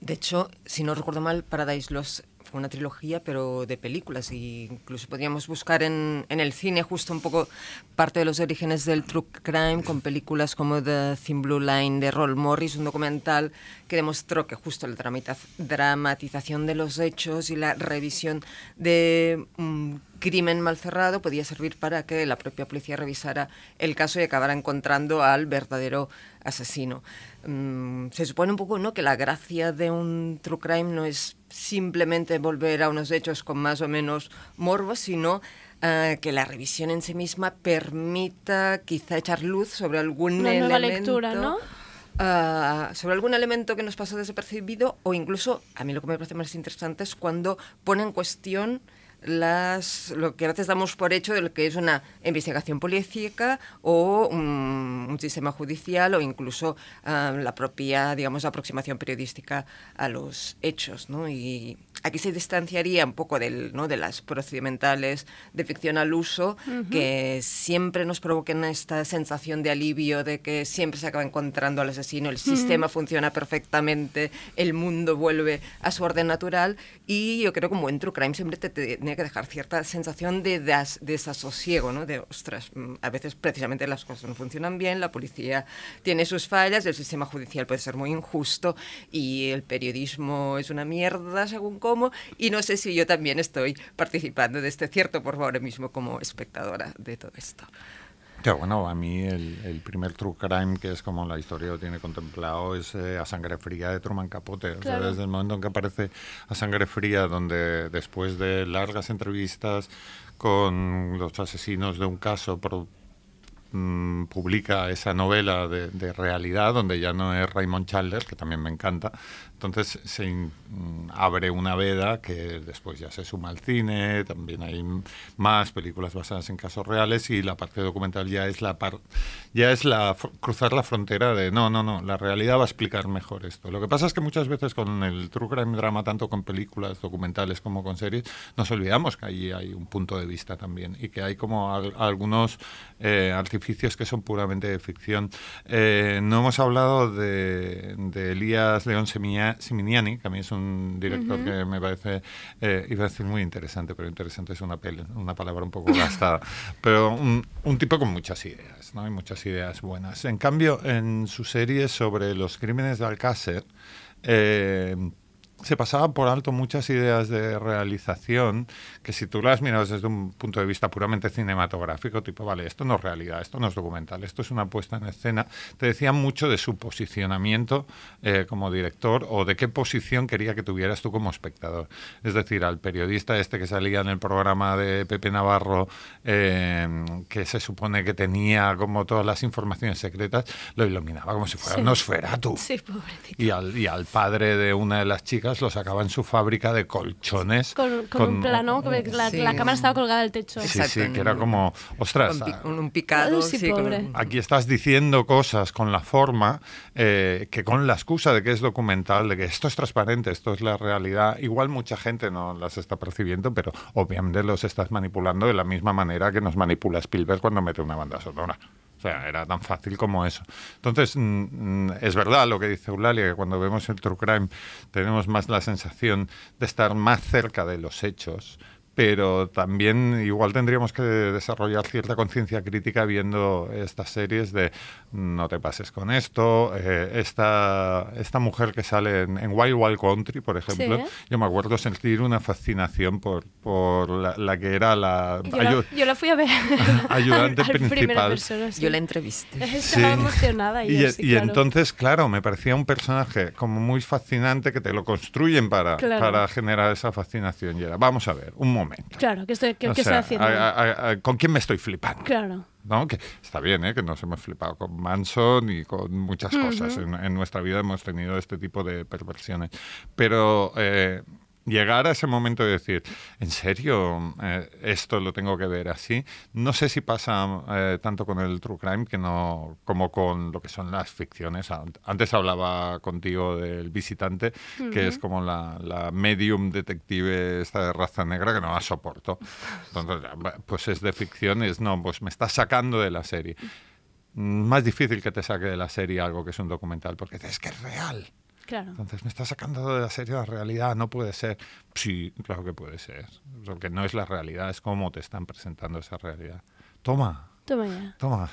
De hecho, si no recuerdo mal, Paradise Lost una trilogía, pero de películas. Y incluso podríamos buscar en, en, el cine justo un poco parte de los orígenes del true crime con películas como The Thin Blue Line de Roll Morris, un documental que demostró que justo la dramatización de los hechos y la revisión de un crimen mal cerrado podía servir para que la propia policía revisara el caso y acabara encontrando al verdadero asesino. Um, se supone un poco ¿no? que la gracia de un true crime no es simplemente volver a unos hechos con más o menos morbo, sino uh, que la revisión en sí misma permita quizá echar luz sobre algún Una elemento. nueva lectura, ¿no? Uh, sobre algún elemento que nos pasó desapercibido o incluso, a mí lo que me parece más interesante es cuando pone en cuestión las, lo que a veces damos por hecho de lo que es una investigación policíaca o un, un sistema judicial o incluso uh, la propia, digamos, aproximación periodística a los hechos, ¿no? Y aquí se distanciaría un poco del, ¿no? de las procedimentales de ficción al uso, uh -huh. que siempre nos provoquen esta sensación de alivio, de que siempre se acaba encontrando al asesino, el uh -huh. sistema funciona perfectamente, el mundo vuelve a su orden natural, y yo creo que un buen true crime siempre te, te que dejar cierta sensación de des, desasosiego, ¿no? De, ostras, a veces precisamente las cosas no funcionan bien, la policía tiene sus fallas, el sistema judicial puede ser muy injusto, y el periodismo es una mierda, según cómo, y no sé si yo también estoy participando de este cierto por ahora mismo como espectadora de todo esto. Ya, bueno, a mí el, el, primer true crime, que es como la historia lo tiene contemplado, es eh, A Sangre Fría de Truman Capote. Claro. O sea, desde el momento en que aparece A Sangre Fría, donde después de largas entrevistas con los asesinos de un caso, por, mmm, publica esa novela de, de, realidad, donde ya no es Raymond Chandler, que también me encanta. Entonces se in, abre una veda que después ya se suma al cine, también hay más películas basadas en casos reales y la parte documental ya es la par, ya es la cruzar la frontera de no, no, no, la realidad va a explicar mejor esto. Lo que pasa es que muchas veces con el true crime drama, tanto con películas documentales como con series, nos olvidamos que allí hay un punto de vista también y que hay como al, algunos eh, artificios que son puramente de ficción. Eh, no hemos hablado de, de Elías León Semilla Siminiani, que a mí es un director uh -huh. que me parece, eh, iba a decir muy interesante, pero interesante es una, peli, una palabra un poco gastada, pero un, un, tipo con muchas ideas, ¿no? Hay muchas ideas buenas. En cambio, en su serie sobre los crímenes de Alcácer, eh, se pasaba por alto muchas ideas de realización que si tú las miras desde un punto de vista puramente cinematográfico, tipo, vale, esto no es realidad, esto no es documental, esto es una puesta en escena, te decían mucho de su posicionamiento eh, como director o de qué posición quería que tuvieras tú como espectador. Es decir, al periodista este que salía en el programa de Pepe Navarro, eh, que se supone que tenía como todas las informaciones secretas, lo iluminaba como si fuera sí. un Nosferatu. Sí, y, al, y al padre de una de las chicas lo sacaba en su fábrica de colchones. Con, con, con un plano, la, sí. la, cámara estaba colgada del techo. Sí, sí, que era como, ostras. Un, un picado. sí, sí, pobre. Aquí estás diciendo cosas con la forma eh, que con la excusa de que es documental, de que esto es transparente, esto es la realidad. Igual mucha gente no las está percibiendo, pero obviamente los estás manipulando de la misma manera que nos manipula Spielberg cuando mete una banda sonora. O sea, era tan fácil como eso. Entonces, mm, es verdad lo que dice Eulalia, que cuando vemos el True Crime tenemos más la sensación de estar más cerca de los hechos, pero también igual tendríamos que desarrollar cierta conciencia crítica viendo estas series de no te pases con esto, eh, esta, esta mujer que sale en, en, Wild Wild Country, por ejemplo, sí. yo me acuerdo sentir una fascinación por, por la, la que era la... Yo, la, yo la fui a ver. ayudante principal. Persona, sí. Yo la entrevisté. Estaba sí. emocionada. Y, yo, y, y claro. entonces, claro, me parecía un personaje como muy fascinante que te lo construyen para, claro. para generar esa fascinación. Y era, vamos a ver, un momento momento. Claro, ¿qué estoy, haciendo? ¿Con quién me estoy flipando? Claro. ¿no? Que está bien, ¿eh? que nos hemos flipado con Manson y con muchas cosas. En, nuestra vida hemos tenido este tipo de perversiones. Pero eh, llegar a ese momento de decir, ¿en serio eh, esto lo tengo que ver así? No sé si pasa eh, tanto con el true crime que no, como con lo que son las ficciones. Antes hablaba contigo del visitante, que es como la, medium detective esta de raza negra que no la soporto. Entonces, pues es de ficción, es no, pues me está sacando de la serie. Más difícil que te saque de la serie algo que es un documental, porque es que es real. Entonces me está sacando de la serie la realidad, no puede ser. Sí, claro que puede ser. Lo que no es la realidad, es cómo te están presentando esa realidad. Toma, Toma ya. Toma.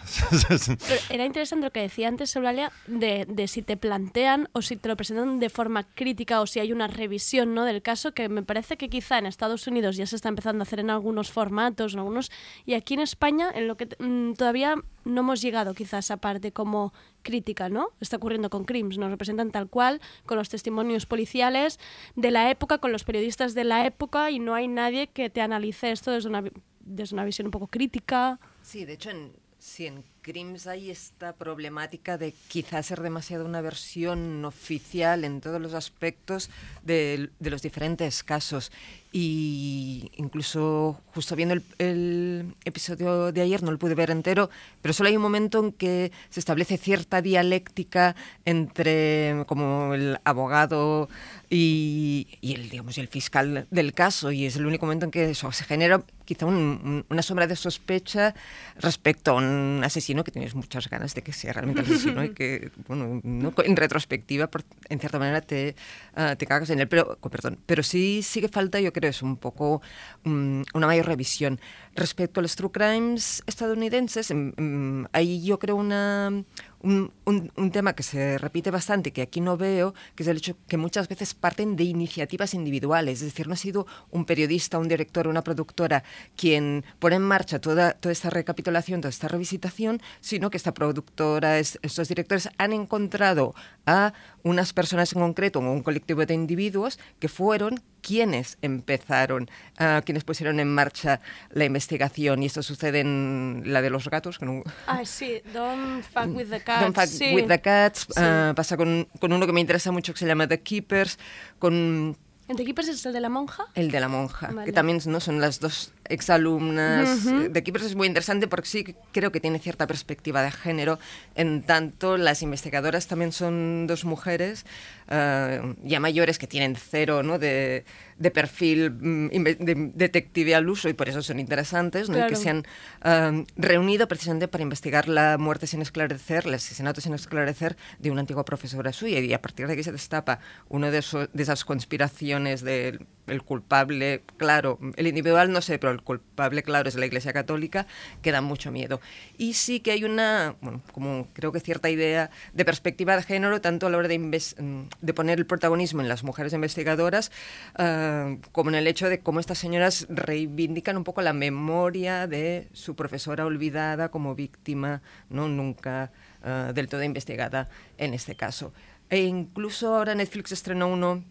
era interesante lo que decía antes, Eulalia, de, de si te plantean o si te lo presentan de forma crítica o si hay una revisión ¿no? del caso, que me parece que quizá en Estados Unidos ya se está empezando a hacer en algunos formatos, en algunos, y aquí en España, en lo que mm, todavía no hemos llegado quizás a esa parte como crítica, ¿no? Está ocurriendo con Crims, nos representan tal cual, con los testimonios policiales de la época, con los periodistas de la época, y no hay nadie que te analice esto desde una, desde una visión un poco crítica. Sí, de hecho, en, si en Crims hay esta problemática de quizás ser demasiado una versión oficial en todos los aspectos de, los diferentes casos. Y incluso justo viendo el, episodio de ayer, no lo pude ver entero, pero solo hay un momento en que se establece cierta dialéctica entre como el abogado y, el, digamos, el fiscal del caso. Y es el único momento en que eso se genera quizá una sombra de sospecha respecto a un asesino que tienes muchas ganas de que sea realmente asesino y que, bueno, en retrospectiva, en cierta manera te, uh, te cagas en él. Pero, perdón, pero sí sigue falta, yo creo, es un poco um, una mayor revisión. Respecto a los true crimes estadounidenses, um, ahí yo creo una un, un, tema que se repite bastante, que aquí no veo, que es el hecho que muchas veces parten de iniciativas individuales. Es decir, no ha sido un periodista, un director, una productora quien pone en marcha toda, toda esta recapitulación, toda esta revisitación, sino que esta productora, estos directores han encontrado a unas personas en concreto, o un colectivo de individuos, que fueron quienes empezaron, uh, quienes pusieron en marcha la investigación. Y esto sucede en la de los gatos. Que Ah, sí, Don't Fuck With The Cats. Don't Fuck With The Cats. Uh, pasa con, con, uno que me interesa mucho que se llama The Keepers, con ¿El de Keepers es el de la monja? El de la monja, que también no son las dos exalumnas. De Keepers es muy interesante porque sí creo que tiene cierta perspectiva de género, en tanto las investigadoras también son dos mujeres uh, ya mayores que tienen cero ¿no? de, de perfil mm, de detective al uso y por eso son interesantes, ¿no? y que se han um, reunido precisamente para investigar la muerte sin esclarecer, el asesinato sin esclarecer de una antigua profesora suya y a partir de aquí se destapa una de, de esas conspiraciones del el culpable, claro, el individual no sé, pero el culpable, claro, es la Iglesia Católica, que da mucho miedo. Y sí que hay una, bueno, como creo que cierta idea de perspectiva de género, tanto a la hora de, mm, de poner el protagonismo en las mujeres investigadoras, uh, como en el hecho de cómo estas señoras reivindican un poco la memoria de su profesora olvidada como víctima, no nunca uh, del todo investigada en este caso. E incluso ahora Netflix estrenó uno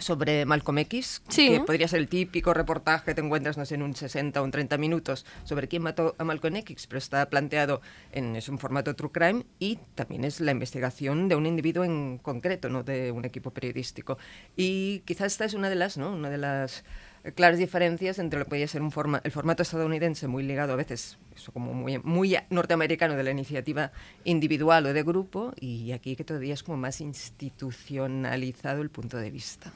sobre Malcolm X, que podría ser el típico reportaje que te encuentras, no sé, en un 60 o un 30 minutos sobre quién mató a Malcolm X, pero está planteado en es un formato true crime y también es la investigación de un individuo en concreto, no de un equipo periodístico. Y quizás esta es una de las, ¿no? Una de las claras diferencias entre lo que podría ser un forma, el formato estadounidense muy ligado a veces eso como muy, muy norteamericano de la iniciativa individual o de grupo y aquí que todavía es como más institucionalizado el punto de vista.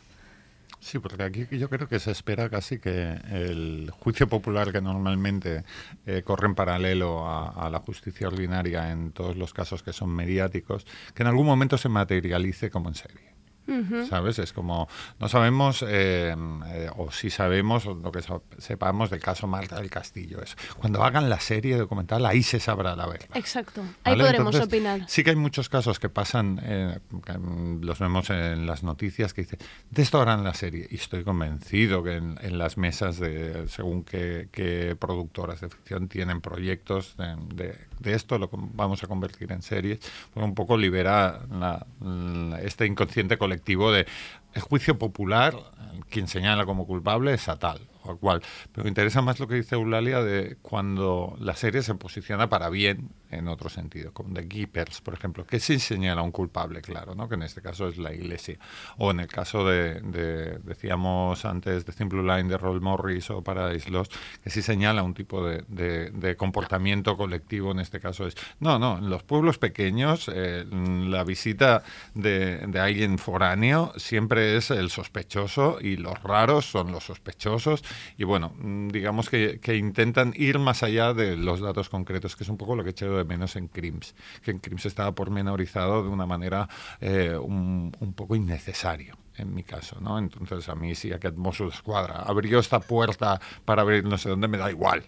Sí, porque aquí yo creo que se espera casi que el juicio popular que normalmente eh, corre en paralelo a, la justicia ordinaria en todos los casos que son mediáticos, que en algún momento se materialice como en serie. ¿Sabes? Es como, no sabemos, eh, eh, o si sabemos lo que sepamos del caso Marta del Castillo. Es, cuando hagan la serie documental, ahí se sabrá la verdad. Exacto, ahí podremos opinar. Sí que hay muchos casos que pasan, eh, mm, los vemos en las noticias, que dicen, de esto harán la serie. Y estoy convencido que en, las mesas de, según qué, productoras de ficción tienen proyectos de, esto, lo vamos a convertir en series, pues un poco libera este inconsciente colectivo de el juicio popular, quien señala como culpable es a tal, cual. Pero me interesa más lo que dice Eulalia de cuando la serie se posiciona para bien en otro sentido, como The Keepers, por ejemplo, que sí señala a un culpable, claro, ¿no? que en este caso es la iglesia. O en el caso de, decíamos antes, de Simple Line de Roll Morris o Paradise Lost, que sí señala un tipo de, comportamiento colectivo, en este caso es... No, no, en los pueblos pequeños eh, la visita de, de alguien foráneo siempre es el sospechoso y los raros son los sospechosos y bueno, mm, digamos que, intentan ir más allá de los datos concretos, que es un poco lo que he de menos en Crims, que en Crims estaba pormenorizado de una manera eh, un, un poco innecesario en mi caso, ¿no? Entonces a mí sí, aquest Mosso d'Esquadra abrió esta puerta para abrir no sé dónde, me da igual.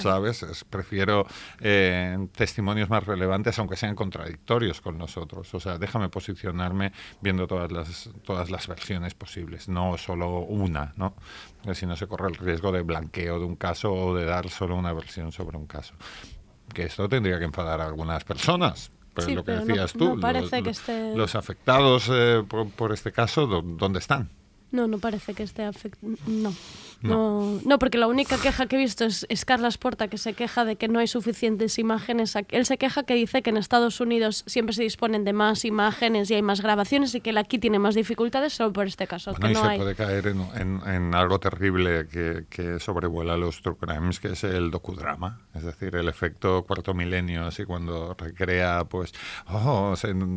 ¿Sabes? prefiero eh, testimonios más relevantes, aunque sean contradictorios con nosotros. O sea, déjame posicionarme viendo todas las, todas las versiones posibles, no solo una, ¿no? Porque si no se corre el riesgo de blanqueo de un caso o de dar solo una versión sobre un caso que esto tendría que enfadar a algunas personas. Pero lo que decías tú, los, afectados eh, por, este caso, ¿dónde están? No, no parece que esté afectado. No. No. no. porque la única queja que he visto es, Carlos Porta, que se queja de que no hay suficientes imágenes. Él se queja que dice que en Estados Unidos siempre se disponen de más imágenes y hay más grabaciones y que él aquí tiene más dificultades solo por este caso. que no y se puede caer en, algo terrible que, que, sobrevuela los true crimes, que es el docudrama. Es decir, el efecto cuarto milenio, así cuando recrea, pues, oh,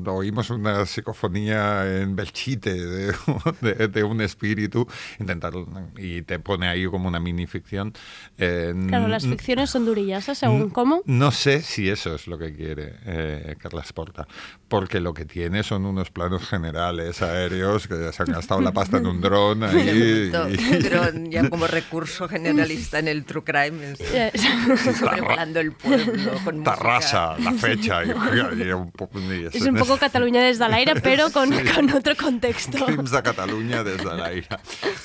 oímos una psicofonía en Belchite de, de, de un espíritu, intentar y te pone ahí como una minificción. Eh, claro, las ficciones son durillas, ¿eh? según cómo. No sé si eso es lo que quiere eh, Carla Sporta, porque lo que tiene son unos planos generales aéreos que se han gastado la pasta en un dron ahí. Un dron ya como recurso generalista en el true crime, sobrevolando el pueblo con Tarrasa, la fecha. Y, un poco, es un poco Cataluña desde el aire, pero con, con otro contexto. Crims de Cataluña desde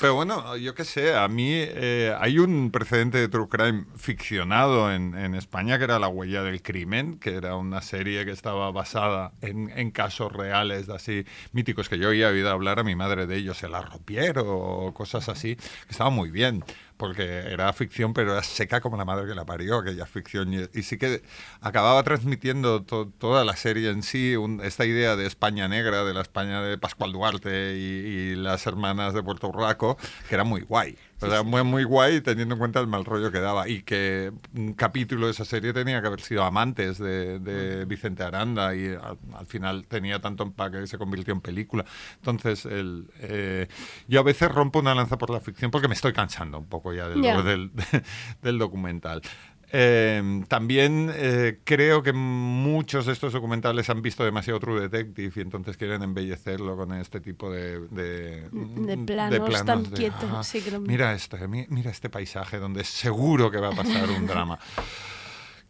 Pero bueno, yo qué sé, a mí eh, hay un precedente de True Crime ficcionado en, España que era La huella del crimen, que era una serie que estaba basada en, casos reales así míticos que yo había oído hablar a mi madre de ellos, el arropiero o cosas así, que estaba muy bien porque era ficción, pero era seca como la madre que la parió, aquella ficción. Y, sí que acababa transmitiendo toda la serie en sí, esta idea de España negra, de la España de Pascual Duarte y, las hermanas de Puerto Urraco, que era muy guay. O sea, muy, muy guay teniendo en cuenta el mal rollo que daba. Y que un capítulo de esa serie tenía que haber sido Amantes de, Vicente Aranda y al, final tenía tanto empaque que se convirtió en película. Entonces, el, eh, yo a veces rompo una lanza por la ficción porque me estoy cansando un poco ya del, del, documental. Em, también eh, creo que muchos de estos documentales han visto demasiado True Detective y entonces quieren embellecerlo con este tipo de, de, de planos, tan quietos. mira, esto, mira este paisaje donde seguro que va a pasar un drama.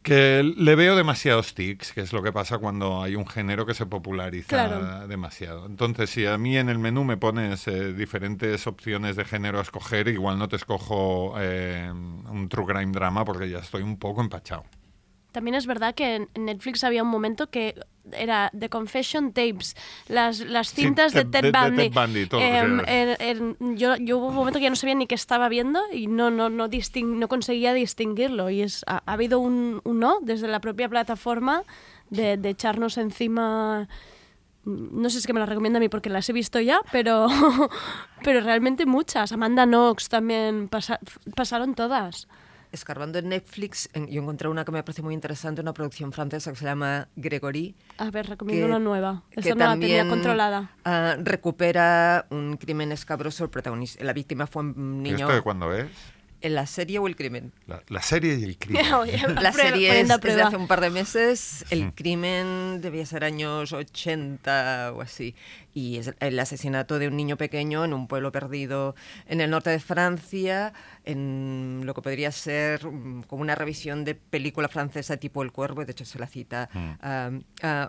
Que le veo demasiados tics, que es lo que pasa cuando hay un género que se populariza demasiado. Entonces, si a mí en el menú me pones eh, diferentes opciones de género a escoger, igual no te escojo eh, un true crime drama porque ya estoy un poco empachado. También es verdad que en Netflix había un momento que era The Confession Tapes, las, las cintas de, Ted Bundy. Em, yo, yo, hubo un momento que ya no sabía ni qué estaba viendo y no, no, no, no conseguía distinguirlo. Y es, ha, habido un, un, no desde la propia plataforma de, de, echarnos encima. No sé si es que me las recomienda a mí porque las he visto ya, pero, pero realmente muchas. Amanda Knox también pasaron todas escarbando en Netflix, yo encontré una que me parece muy interesante, una producción francesa que se llama Gregory. A ver, recomiendo una nueva. Esa que no también, la controlada. Uh, recupera un crimen escabroso. El protagonista, la víctima fue un niño. ¿Esto de cuándo es? ¿En la serie o el crimen? La, serie y el crimen. la serie es, de hace un par de meses, el crimen debía ser años 80 o así, y es el asesinato de un niño pequeño en un pueblo perdido en el norte de Francia, en lo que podría ser mm, como una revisión de película francesa tipo El Cuervo, de hecho se la cita, mm.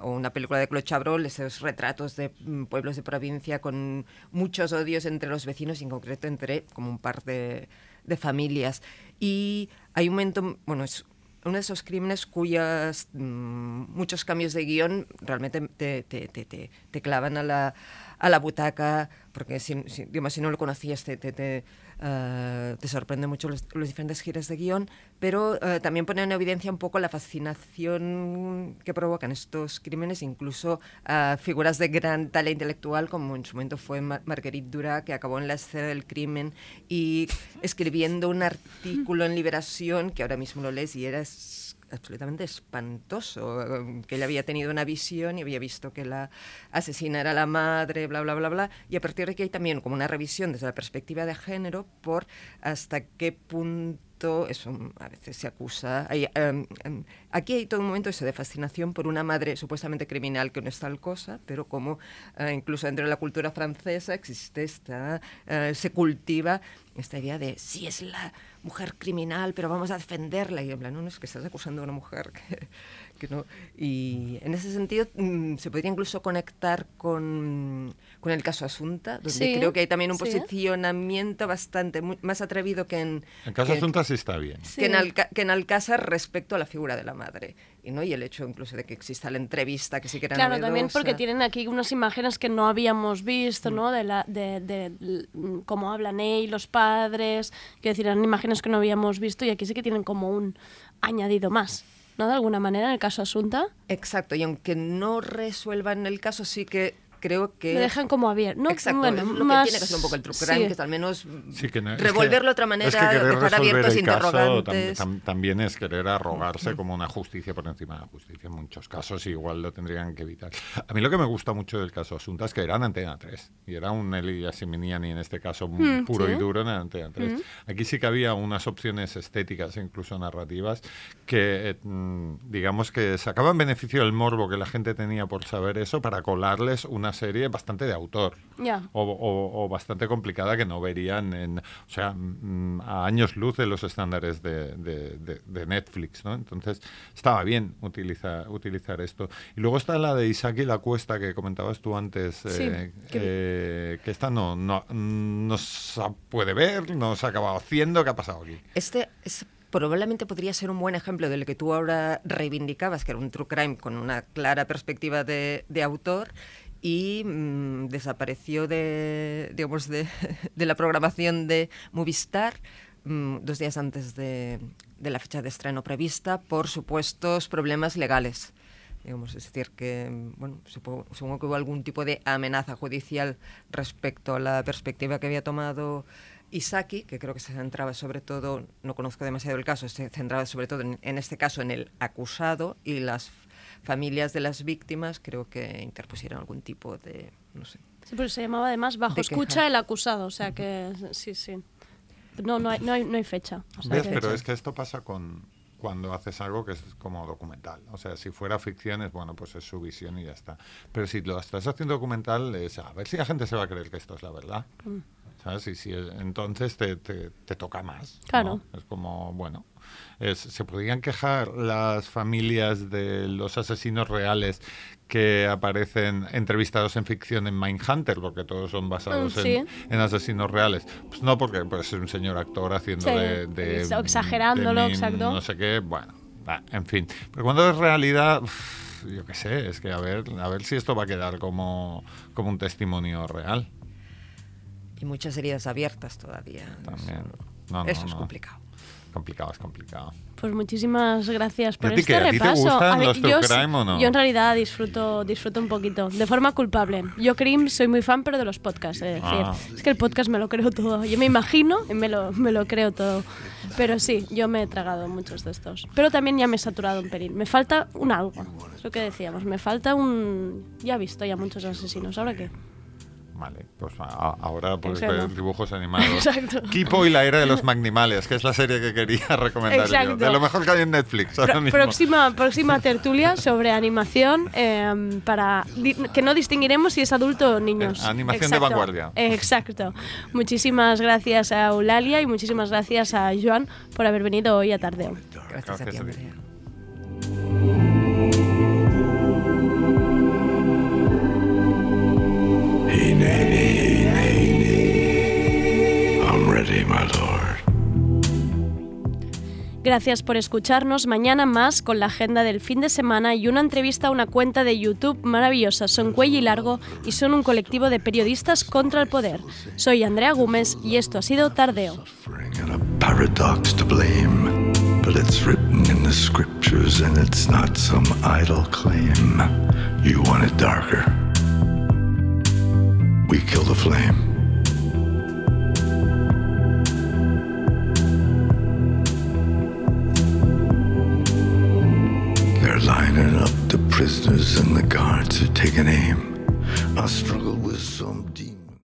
o una película de Claude Chabrol, esos retratos de mm, pueblos de provincia con muchos odios entre los vecinos, y en concreto entre como un par de de familias. Y hay un momento, bueno, es uno de esos crímenes cuyas mm, muchos cambios de guion realmente te, te, te, te clavan a la, a la butaca, porque si, si, digamos, si no lo conocías te, te, te, uh, te sorprenden mucho los, los, diferentes giros de guion, pero uh, también pone en evidencia un poco la fascinación que provocan estos crímenes, incluso uh, figuras de gran talento intelectual, como en su momento fue Mar Marguerite Duras, que acabó en la escena del crimen y escribiendo un artículo en Liberación, que ahora mismo lo lees y eres absolutamente espantoso, que él había tenido una visión y había visto que la asesina era la madre, bla, bla, bla, bla, y a partir de aquí hay también como una revisión desde la perspectiva de género por hasta qué punto eso a veces se acusa. Um, um, aquí hay todo un momento eso de fascinación por una madre supuestamente criminal que no es tal cosa, pero como uh, incluso dentro de la cultura francesa existe esta, uh, se cultiva esta idea de si es la mujer criminal, pero vamos a defenderla. Y en plan, no, no es que estás acusando a una mujer que, que no. Y en ese sentido mmm, se podría incluso conectar con, con el caso Asunta, donde sí, creo que hay también un sí. posicionamiento bastante muy, más atrevido que en... El caso que, Asunta sí está bien. Que, en Alca, que en Alcázar respecto a la figura de la madre. Y, ¿no? y el hecho incluso de que exista la entrevista, que sí que era Claro, novedosa. también porque tienen aquí unas imágenes que no habíamos visto, ¿no? De, la, de, de, de cómo hablan él, los padres, que decir, eran imágenes que no habíamos visto y aquí sí que tienen como un añadido más. ¿No? De alguna manera, en el caso Asunta. Exacto, y aunque no resuelvan el caso, sí que creo que... Me dejan como abierto. ¿no? Exacto, bueno, es lo más... que tiene que ser un poco el true crime, sí. que es al menos sí, que no, revolverlo que, de otra manera, es que dejar abiertos el interrogantes. Caso, tam, tam, también es querer arrogarse mm. como una justicia por encima de la justicia. En muchos casos igual lo tendrían que evitar. A mí lo que me gusta mucho del caso Asunta es que era en Antena 3. Y era un Eli Siminiani en este caso Mm, puro sí. y duro en Antena 3. Mm. Aquí sí que había unas opciones estéticas e incluso narrativas que, eh, digamos que sacaban beneficio del morbo que la gente tenía por saber eso para colarles una serie bastante de autor. Yeah. O, o, o, bastante complicada que no verían en, o sea, mm, a años luz de los estándares de, de, de, de Netflix, ¿no? Entonces estaba bien utilizar, utilizar esto. Y luego está la de Isaac y la Cuesta que comentabas tú antes, sí, eh, que... Eh, que esta no, no, no se puede ver, no se ha acabado haciendo, ¿qué ha pasado aquí? Este, es probablemente podría ser un buen ejemplo de lo que tú ahora reivindicabas, que era un true crime con una clara perspectiva de, de autor y mmm, desapareció de, digamos, de, de, la programación de Movistar mmm, dos días antes de, de, la fecha de estreno prevista por supuestos problemas legales. Digamos, es decir, que bueno, supongo, supongo, que hubo algún tipo de amenaza judicial respecto a la perspectiva que había tomado Isaki, que creo que se centraba sobre todo, no conozco demasiado el caso, se centraba sobre todo en, en este caso en el acusado y las familias de las víctimas creo que interpusieron algún tipo de, no sé. Sí, pero se llamaba además bajo escucha el acusado, o sea que sí, sí. No, no hay, no hay, no hay fecha. O sea ¿Ves? que... Pero es que esto pasa con cuando haces algo que es como documental. O sea, si fuera ficción es bueno, pues es su visión y ya está. Pero si lo estás haciendo documental es a ver si la gente se va a creer que esto es la verdad. Mm. ¿Sabes? Y si entonces te, te, te toca más. Claro. ¿no? Es como, bueno, es, se podrían quejar las familias de los asesinos reales que aparecen entrevistados en ficción en Mindhunter, porque todos son basados Mm, sí. en, en, asesinos reales. Pues no, porque pues, es un señor actor haciendo Sí. de, de, Exagerándolo, de mí, exacto. No sé qué, bueno, bah, en fin. Pero cuando es realidad, uff, yo qué sé, es que a ver, a ver si esto va a quedar como, como un testimonio real. Y muchas heridas abiertas todavía. También. No, no, Eso es no. complicado. Complicado, es complicado. Pues muchísimas gracias por ¿Y a ti este qué? ¿A ti te repaso. gustan ver, los true yo, crime o no? yo en realidad disfruto, disfruto un poquito, de forma culpable. Yo Cream soy muy fan, pero de los podcasts, es decir, Ah. es que el podcast me lo creo todo. Yo me imagino y me lo, me lo creo todo. Pero sí, yo me he tragado muchos de estos. Pero también ya me he saturado un pelín. Me falta un algo, es lo que decíamos. Me falta un... Ya he visto ya muchos asesinos, ¿ahora qué? Vale, pues a, ahora puedes Exacto. ver dibujos animados. Exacto. Kipo y la era de los Magnimales, que es la serie que quería recomendar Exacto. yo. De lo mejor que hay en Netflix. ahora Pro- mismo. próxima, próxima tertulia sobre animación eh, para di- que no distinguiremos si es adulto o niños. Eh, animación de vanguardia. Exacto. Muchísimas gracias a Eulalia y muchísimas gracias a Joan por haber venido hoy a Tardeo. Gracias, a ti, Gracias a ti. Gracias por escucharnos. Mañana más con la agenda del fin de semana y una entrevista a una cuenta de YouTube maravillosa. Son Cuello y Largo y son un colectivo de periodistas contra el poder. Soy Andrea Gómez y esto ha sido Tardeo. You want it darker. We kill the flame. Lining up the prisoners and the guards are taking aim. I struggle with some